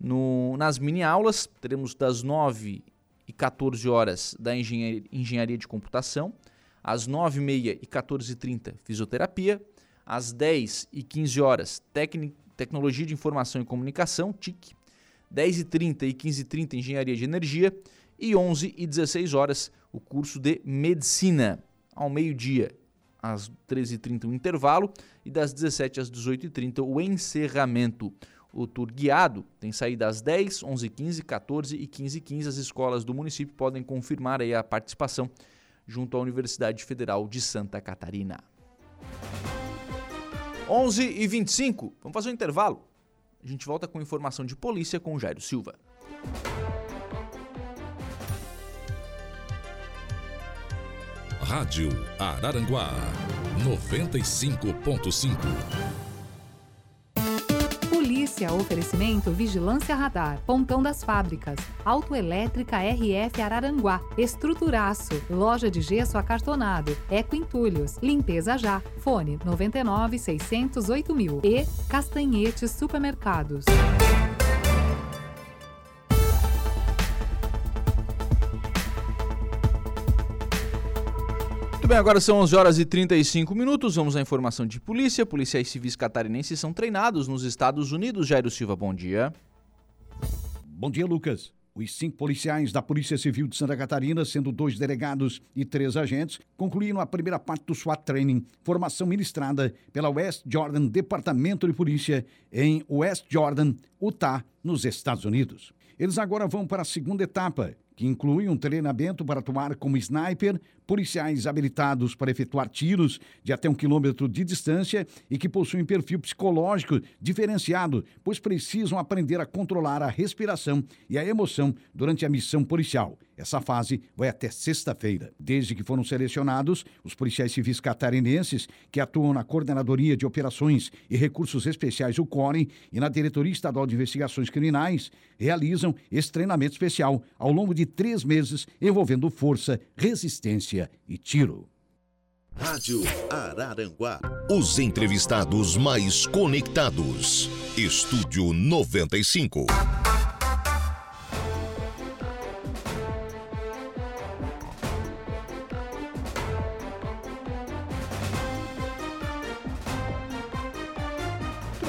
No, nas mini-aulas, teremos das 9 e 14 horas da engenharia, engenharia de computação, às 9h30 e 14h30 fisioterapia, às 10 e 15 horas, Tecnologia de Informação e Comunicação, TIC, 10h30 e 15h30, Engenharia de Energia, e 11 e 16 horas, o curso de Medicina. Ao meio-dia, às 13h30, o intervalo, e das 17 às 18h30, o encerramento. O tour guiado tem saída às 10, 11 15 14 e 15 15 As escolas do município podem confirmar aí a participação junto à Universidade Federal de Santa Catarina. 11 e 25 vamos fazer um intervalo. A gente volta com informação de polícia com o Jairo Silva. Rádio Araranguá 95.5 Polícia, oferecimento Vigilância Radar, Pontão das Fábricas, Autoelétrica RF Araranguá, Estruturaço, Loja de Gesso Acartonado, Eco Entulhos, Limpeza Já, Fone 99 608 mil e Castanhetes Supermercados. Bem, agora são 11 horas e 35 minutos. Vamos à informação de polícia. Policiais civis catarinenses são treinados nos Estados Unidos. Jairo Silva, bom dia. Bom dia, Lucas. Os cinco policiais da Polícia Civil de Santa Catarina, sendo dois delegados e três agentes, concluíram a primeira parte do SWAT Training, formação ministrada pela West Jordan Departamento de Polícia em West Jordan, Utah, nos Estados Unidos. Eles agora vão para a segunda etapa, que inclui um treinamento para atuar como sniper, policiais habilitados para efetuar tiros de até um quilômetro de distância e que possuem perfil psicológico diferenciado, pois precisam aprender a controlar a respiração e a emoção durante a missão policial. Essa fase vai até sexta-feira. Desde que foram selecionados, os policiais civis catarinenses que atuam na Coordenadoria de Operações e Recursos Especiais, o CORE, e na Diretoria Estadual de Investigações Criminais, realizam esse treinamento especial ao longo de três meses, envolvendo força, resistência e tiro. Rádio Araranguá. Os entrevistados mais conectados. Estúdio 95.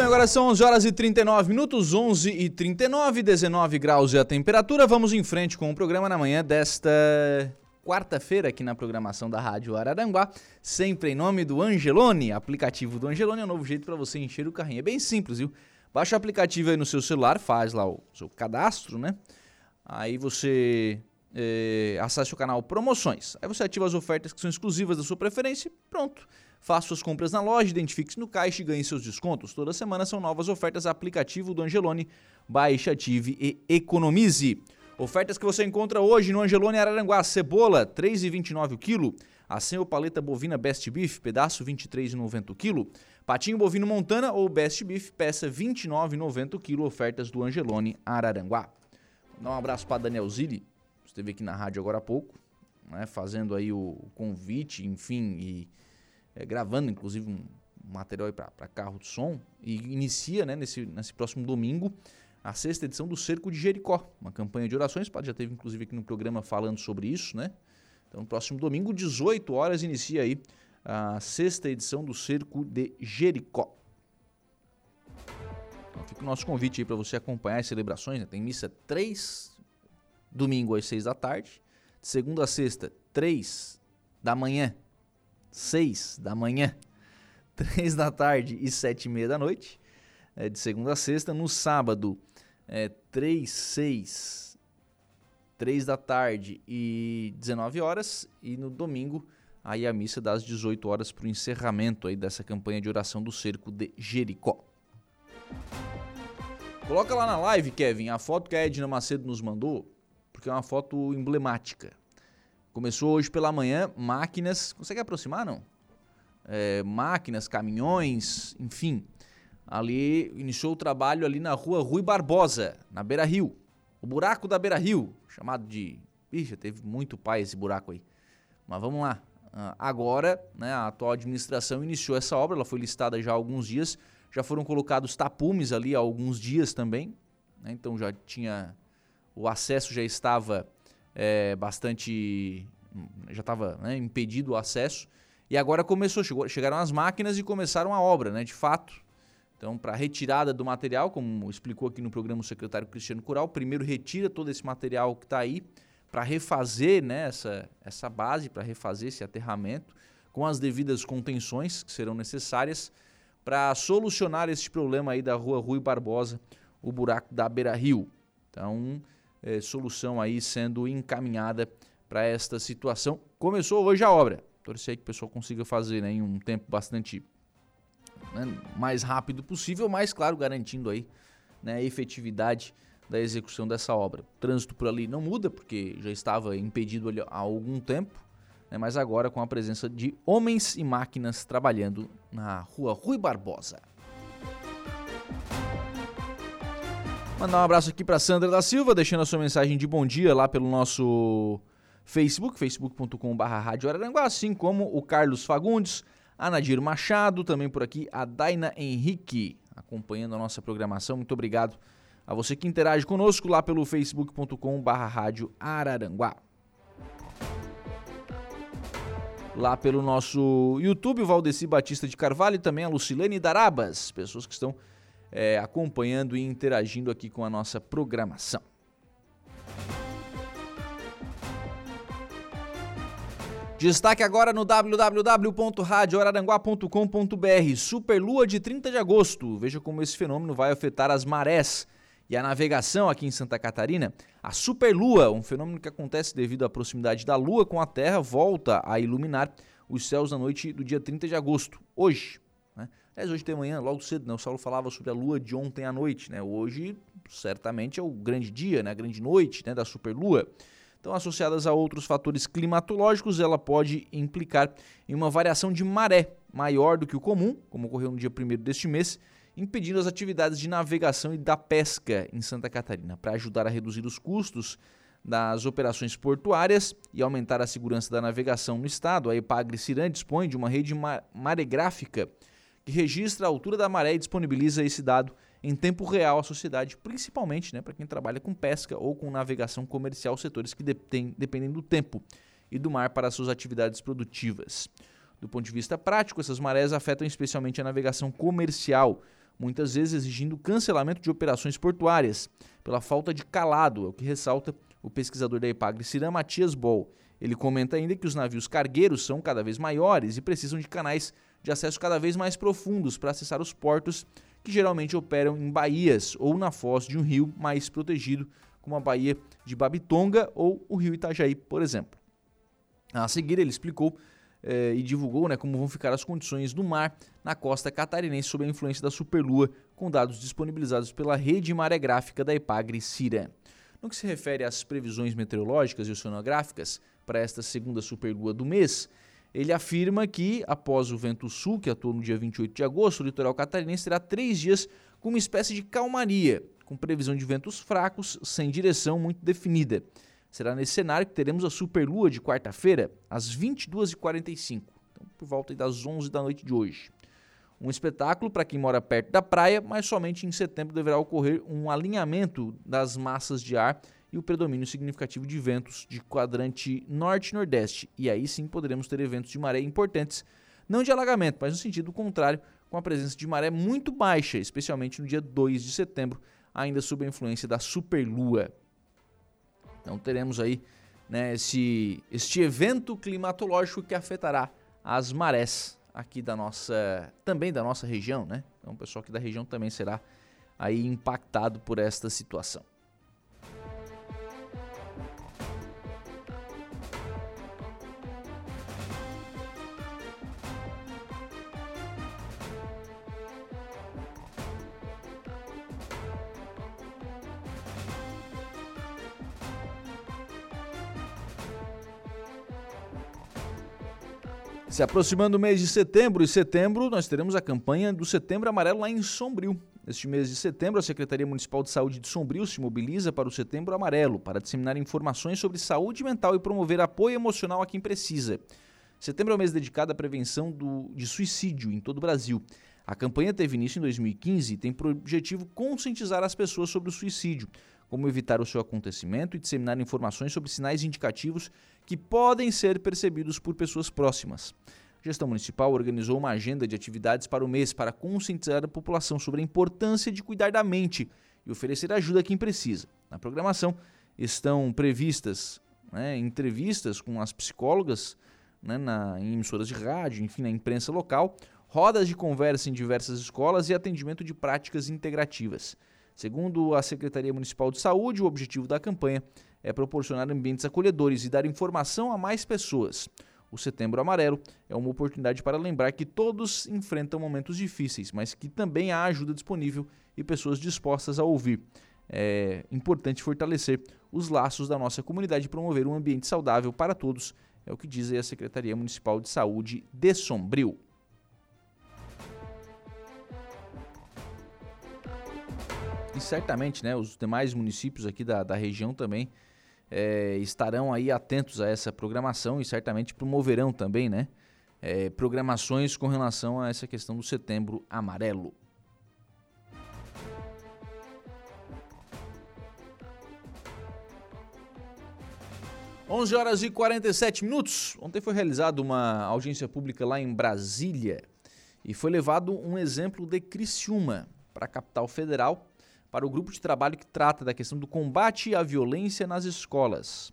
Agora são 11 horas e 39 minutos, 11 e 39, 19 graus é a temperatura. Vamos em frente com o programa na manhã desta quarta-feira aqui na programação da Rádio Araranguá, sempre em nome do Angelone. Aplicativo do Angelone é um novo jeito para você encher o carrinho. É bem simples, viu? Baixa o aplicativo aí no seu celular, faz lá o seu cadastro, né? Aí você é, acesse o canal Promoções. Aí você ativa as ofertas que são exclusivas da sua preferência e pronto. Faça suas compras na loja, identifique-se no caixa e ganhe seus descontos. Toda semana são novas ofertas aplicativo do Angelone. Baixe, ative e economize. Ofertas que você encontra hoje no Angelone Araranguá. Cebola, R$ 3,29 o quilo. Acém paleta bovina Best Beef, pedaço R$ 23,90 o quilo. Patinho bovino Montana ou Best Beef, peça R$ 29,90 o quilo. Ofertas do Angelone Araranguá. Dá um abraço para Daniel Zilli, esteve aqui na rádio agora há pouco, né, fazendo aí o convite, enfim, e é, gravando inclusive um material para carro de som. E inicia né, nesse, nesse próximo domingo a sexta edição do Cerco de Jericó, uma campanha de orações. Pode já teve inclusive aqui no programa falando sobre isso, né? Então, no próximo domingo, 18 horas, inicia aí a sexta edição do Cerco de Jericó. Então, fica o nosso convite aí para você acompanhar as celebrações. Né? Tem missa 3, domingo às 6 da tarde, de segunda a sexta, 3 da manhã, 6 da manhã, 3 da tarde e 7 e meia da noite, é, de segunda a sexta. No sábado, é, 3, 6, 3 da tarde e 19 horas. E no domingo, aí a missa das 18 horas para o encerramento aí dessa campanha de oração do cerco de Jericó. Coloca lá na live, Kevin, a foto que a Edna Macedo nos mandou, porque é uma foto emblemática. Começou hoje pela manhã, máquinas. Consegue aproximar, não? É, máquinas, caminhões, enfim, ali iniciou o trabalho ali na rua Rui Barbosa, na Beira Rio. O buraco da Beira Rio, chamado de. Ixi, teve muito pai esse buraco aí. Mas vamos lá. Ah, agora, né, a atual administração iniciou essa obra, ela foi listada já há alguns dias. Já foram colocados tapumes ali há alguns dias também. Né, então já tinha. O acesso já estava é, bastante. Já estava né, impedido o acesso. E agora começou, chegou, chegaram as máquinas e começaram a obra, né? De fato, então, para retirada do material, como explicou aqui no programa o secretário Cristiano Cural, primeiro retira todo esse material que está aí para refazer né, essa, essa base, para refazer esse aterramento, com as devidas contenções que serão necessárias para solucionar esse problema aí da rua Rui Barbosa, o buraco da Beira Rio. Então, é, solução aí sendo encaminhada para esta situação. Começou hoje a obra. Torcer que o pessoal consiga fazer né, em um tempo bastante né, mais rápido possível, mas claro, garantindo aí né, a efetividade da execução dessa obra. O trânsito por ali não muda, porque já estava impedido há algum tempo, né, mas agora com a presença de homens e máquinas trabalhando na rua Rui Barbosa. Mandar um abraço aqui para Sandra da Silva, deixando a sua mensagem de bom dia lá pelo nosso Facebook, facebook.com.br assim como o Carlos Fagundes, a Nadir Machado, também por aqui a Daina Henrique, acompanhando a nossa programação. Muito obrigado a você que interage conosco lá pelo facebook.com barra rádio Araranguá. Lá pelo nosso YouTube, o Valdeci Batista de Carvalho e também a Lucilene Darabas, pessoas que estão é, acompanhando e interagindo aqui com a nossa programação. Destaque agora no www.radioararanguá.com.br. Superlua de 30 de agosto. Veja como esse fenômeno vai afetar as marés e a navegação aqui em Santa Catarina. A superlua, um fenômeno que acontece devido à proximidade da Lua com a Terra, volta a iluminar os céus na noite do dia 30 de agosto, hoje. Aliás, hoje de manhã, logo cedo, né? o Saulo falava sobre a lua de ontem à noite. Né? Hoje, certamente, é o grande dia, né? a grande noite né? da superlua. Então, associadas a outros fatores climatológicos, ela pode implicar em uma variação de maré maior do que o comum, como ocorreu no dia 1 deste mês, impedindo as atividades de navegação e da pesca em Santa Catarina. Para ajudar a reduzir os custos das operações portuárias e aumentar a segurança da navegação no estado, a Epagre Ciran dispõe de uma rede maregráfica que registra a altura da maré e disponibiliza esse dado em tempo real à sociedade, principalmente né, para quem trabalha com pesca ou com navegação comercial, setores que dependem do tempo e do mar para suas atividades produtivas. Do ponto de vista prático, essas marés afetam especialmente a navegação comercial, muitas vezes exigindo cancelamento de operações portuárias, pela falta de calado, é o que ressalta o pesquisador da Epagre, Ciran Matias Bol. Ele comenta ainda que os navios cargueiros são cada vez maiores e precisam de canais de acesso cada vez mais profundos para acessar os portos que geralmente operam em baías ou na foz de um rio mais protegido, como a Baía de Babitonga ou o rio Itajaí, por exemplo. A seguir, ele explicou eh, e divulgou né, como vão ficar as condições do mar na costa catarinense sob a influência da superlua, com dados disponibilizados pela rede maregráfica da Epagre Cira. No que se refere às previsões meteorológicas e oceanográficas para esta segunda superlua do mês, ele afirma que, após o vento sul, que atuou no dia 28 de agosto, o litoral catarinense terá três dias com uma espécie de calmaria, com previsão de ventos fracos, sem direção muito definida. Será nesse cenário que teremos a superlua de quarta-feira, às 22h45, então, por volta das 11 da noite de hoje. Um espetáculo para quem mora perto da praia, mas somente em setembro deverá ocorrer um alinhamento das massas de ar e o predomínio significativo de ventos de quadrante norte e nordeste. E aí sim poderemos ter eventos de maré importantes, não de alagamento, mas no sentido contrário, com a presença de maré muito baixa, especialmente no dia 2 de setembro, ainda sob a influência da superlua. Então teremos aí né, esse, este evento climatológico que afetará as marés aqui da nossa, também da nossa região, né? Então o pessoal aqui da região também será aí impactado por esta situação. Se aproximando o mês de setembro, e setembro nós teremos a campanha do Setembro Amarelo lá em Sombrio. Neste mês de setembro, a Secretaria Municipal de Saúde de Sombrio se mobiliza para o Setembro Amarelo, para disseminar informações sobre saúde mental e promover apoio emocional a quem precisa. Setembro é o mês dedicado à prevenção do, de suicídio em todo o Brasil. A campanha teve início em 2015 e tem por objetivo conscientizar as pessoas sobre o suicídio, como evitar o seu acontecimento e disseminar informações sobre sinais indicativos que podem ser percebidos por pessoas próximas. A gestão municipal organizou uma agenda de atividades para o mês para conscientizar a população sobre a importância de cuidar da mente e oferecer ajuda a quem precisa. Na programação estão previstas né, entrevistas com as psicólogas né, na, em emissoras de rádio, enfim, na imprensa local, rodas de conversa em diversas escolas e atendimento de práticas integrativas. Segundo a Secretaria Municipal de Saúde, o objetivo da campanha é proporcionar ambientes acolhedores e dar informação a mais pessoas. O Setembro Amarelo é uma oportunidade para lembrar que todos enfrentam momentos difíceis, mas que também há ajuda disponível e pessoas dispostas a ouvir. É importante fortalecer os laços da nossa comunidade e promover um ambiente saudável para todos, é o que diz a Secretaria Municipal de Saúde de Sombrio. Certamente né, os demais municípios aqui da, da região também é, estarão aí atentos a essa programação e certamente promoverão também, né? É, programações com relação a essa questão do setembro amarelo. Onze horas e 47 minutos. Ontem foi realizada uma audiência pública lá em Brasília e foi levado um exemplo de Criciúma para a capital federal para o grupo de trabalho que trata da questão do combate à violência nas escolas.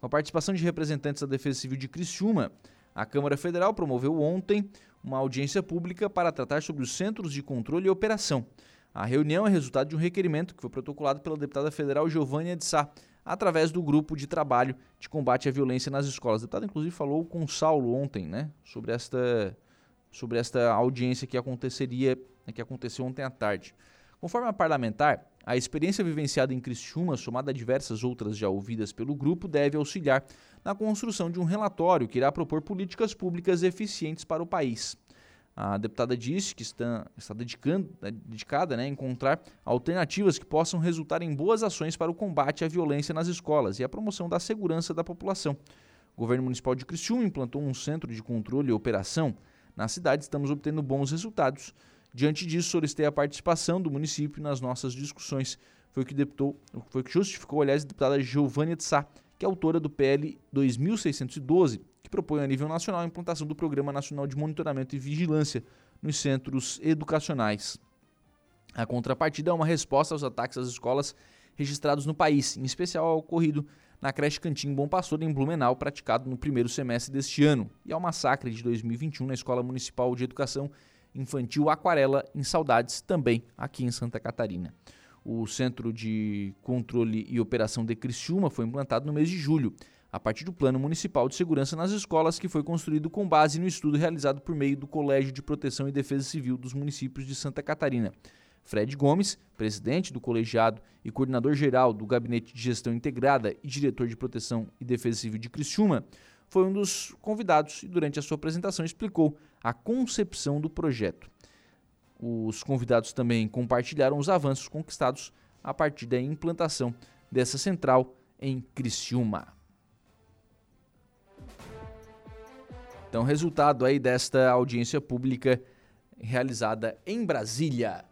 Com a participação de representantes da Defesa Civil de Criciúma, a Câmara Federal promoveu ontem uma audiência pública para tratar sobre os centros de controle e operação. A reunião é resultado de um requerimento que foi protocolado pela deputada federal Giovânia de Sá, através do grupo de trabalho de combate à violência nas escolas. A deputada, inclusive, falou com o Saulo ontem, né, sobre esta, sobre esta audiência que aconteceria, que aconteceu ontem à tarde. Conforme a parlamentar, a experiência vivenciada em Criciúma, somada a diversas outras já ouvidas pelo grupo, deve auxiliar na construção de um relatório que irá propor políticas públicas eficientes para o país. A deputada disse que está, está dedicando, né, dedicada né, a encontrar alternativas que possam resultar em boas ações para o combate à violência nas escolas e a promoção da segurança da população. O governo municipal de Criciúma implantou um centro de controle e operação. Na cidade estamos obtendo bons resultados. Diante disso, solicitei a participação do município nas nossas discussões. Foi o que, deputou, foi que justificou, aliás, a deputada Giovânia de Sá, que é autora do PL 2612, que propõe a nível nacional a implantação do Programa Nacional de Monitoramento e Vigilância nos centros educacionais. A contrapartida é uma resposta aos ataques às escolas registrados no país, em especial ao ocorrido na creche Cantinho Bom Pastor, em Blumenau, praticado no primeiro semestre deste ano, e ao massacre de 2021 na Escola Municipal de Educação Infantil Aquarela, em Saudades, também aqui em Santa Catarina. O Centro de Controle e Operação de Criciúma foi implantado no mês de julho, a partir do Plano Municipal de Segurança nas Escolas, que foi construído com base no estudo realizado por meio do Colégio de Proteção e Defesa Civil dos municípios de Santa Catarina. Fred Gomes, presidente do colegiado e coordenador geral do Gabinete de Gestão Integrada e diretor de Proteção e Defesa Civil de Criciúma, foi um dos convidados e durante a sua apresentação explicou a concepção do projeto. Os convidados também compartilharam os avanços conquistados a partir da implantação dessa central em Criciúma. Então, resultado aí desta audiência pública realizada em Brasília.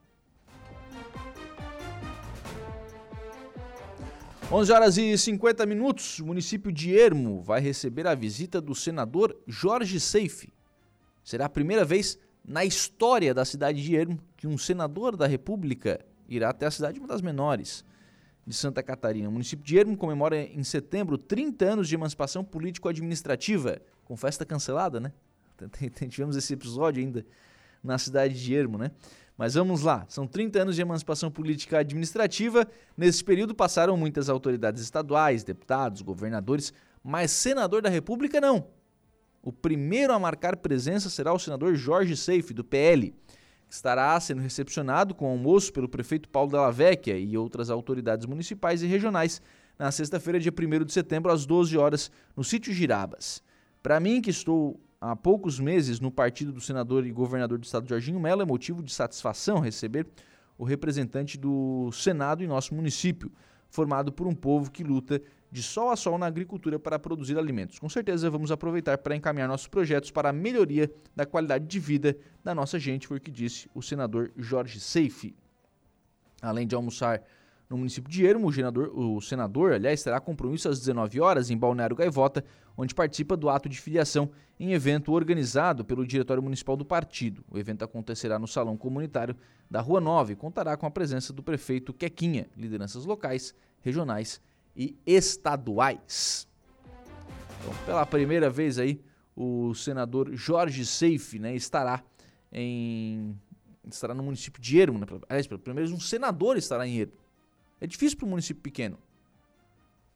11 horas e 50 minutos, o município de Ermo vai receber a visita do senador Jorge Seife. Será a primeira vez na história da cidade de Ermo que um senador da República irá até a cidade, uma das menores de Santa Catarina. O município de Ermo comemora em setembro 30 anos de emancipação político-administrativa, com festa cancelada, né? Tivemos esse episódio ainda na cidade de Ermo, né? Mas vamos lá, são 30 anos de emancipação política administrativa. Nesse período passaram muitas autoridades estaduais, deputados, governadores, mas senador da República não. O primeiro a marcar presença será o senador Jorge Seife, do PL, que estará sendo recepcionado com almoço pelo prefeito Paulo Della Vecchia e outras autoridades municipais e regionais na sexta-feira, dia 1 de setembro, às 12 horas, no sítio Girabas. Para mim, que estou há poucos meses no partido do senador e governador do estado Jorginho Mello, é motivo de satisfação receber o representante do Senado em nosso município, formado por um povo que luta de sol a sol na agricultura para produzir alimentos. Com certeza vamos aproveitar para encaminhar nossos projetos para a melhoria da qualidade de vida da nossa gente, foi o que disse o senador Jorge Seife. Além de almoçar no município de Ermo, o senador, o senador, aliás, terá compromisso às 19 horas em Balneário Gaivota, onde participa do ato de filiação em evento organizado pelo Diretório Municipal do Partido. O evento acontecerá no Salão Comunitário da Rua 9 e contará com a presença do prefeito Quequinha, lideranças locais, regionais e estaduais. Então, pela primeira vez aí, o senador Jorge Seife né, estará em estará no município de Ermo, né? Aliás, primeira vez um senador estará em Ermo. É difícil para um município pequeno.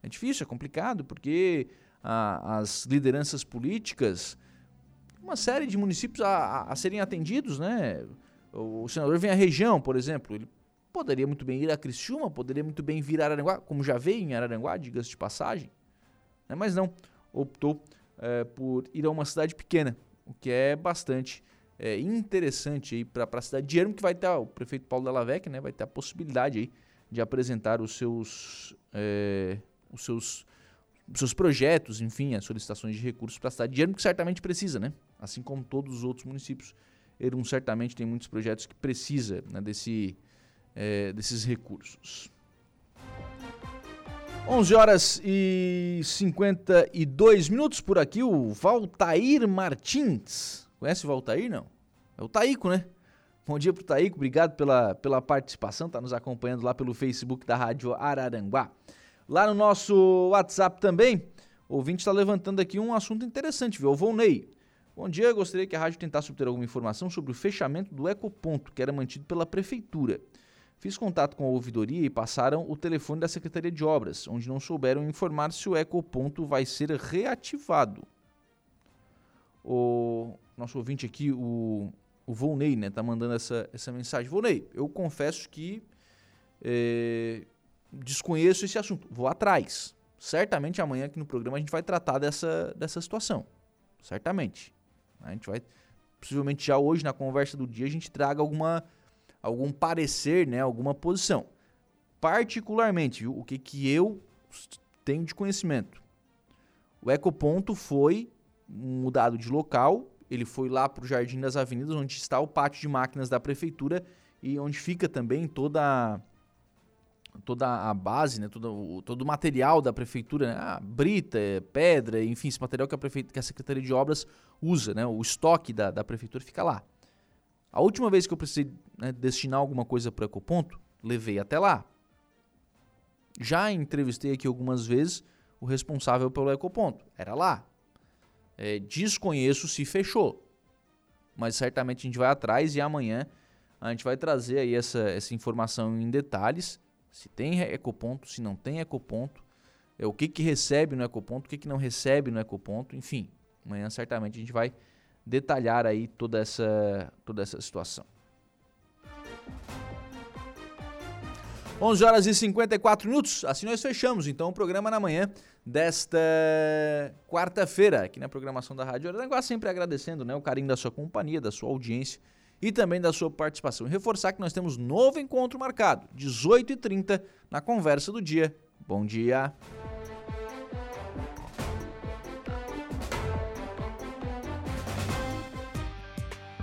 É difícil, é complicado, porque as lideranças políticas, uma série de municípios a, a, a, serem atendidos, né? O senador vem à região, por exemplo, ele poderia muito bem ir a Criciúma, poderia muito bem vir a Araranguá, como já veio em Araranguá, diga-se de passagem, né? mas não, optou é, por ir a uma cidade pequena, o que é bastante é, interessante para a cidade de Ermo, que vai ter, o prefeito Paulo Delavec, né, vai ter a possibilidade aí de apresentar os seus, é, os seus, os seus projetos, enfim, as solicitações de recursos para a cidade de Ermo, que certamente precisa, né? Assim como todos os outros municípios, Ermo certamente tem muitos projetos que precisa né, desse, é, desses recursos. 11 horas e 52 minutos por aqui, o Valtair Martins. Conhece o Valtair, não? É o Taico, né? Bom dia pro Taíco, obrigado pela, pela participação, tá nos acompanhando lá pelo Facebook da Rádio Araranguá. Lá no nosso WhatsApp também, o ouvinte está levantando aqui um assunto interessante, viu? O Volney. Bom dia, gostaria que a rádio tentasse obter alguma informação sobre o fechamento do ecoponto, que era mantido pela prefeitura. Fiz contato com a ouvidoria e passaram o telefone da Secretaria de Obras, onde não souberam informar se o ecoponto vai ser reativado. O nosso ouvinte aqui, o o Volney, né, tá mandando essa, essa mensagem. Volney, eu confesso que é, desconheço esse assunto. Vou atrás. Certamente amanhã aqui no programa a gente vai tratar dessa, dessa situação. Certamente. A gente vai, possivelmente já hoje na conversa do dia, a gente traga alguma, algum parecer, né, alguma posição. Particularmente, o que, que eu tenho de conhecimento. O ecoponto foi mudado de local ele foi lá para o Jardim das Avenidas, onde está o pátio de máquinas da prefeitura e onde fica também toda toda a base, né, todo, o, todo o material da prefeitura, né, a brita, pedra, enfim, esse material que a, prefeitura, que a Secretaria de Obras usa, né, o estoque da, da prefeitura fica lá. A última vez que eu precisei né, destinar alguma coisa para Ecoponto, levei até lá. Já entrevistei aqui algumas vezes o responsável pelo Ecoponto. Era lá. É, desconheço se fechou. Mas certamente a gente vai atrás e amanhã a gente vai trazer aí essa, essa informação em detalhes. Se tem ecoponto, se não tem ecoponto, é, o que, que recebe no ecoponto, o que, que não recebe no ecoponto, enfim. Amanhã certamente a gente vai detalhar aí toda essa, toda essa situação. 11 horas e 54 minutos, assim nós fechamos então o programa na manhã desta quarta-feira, aqui na programação da Rádio Aranguá, sempre agradecendo né, o carinho da sua companhia, da sua audiência e também da sua participação. E reforçar que nós temos novo encontro marcado, 18h30, na conversa do dia. Bom dia!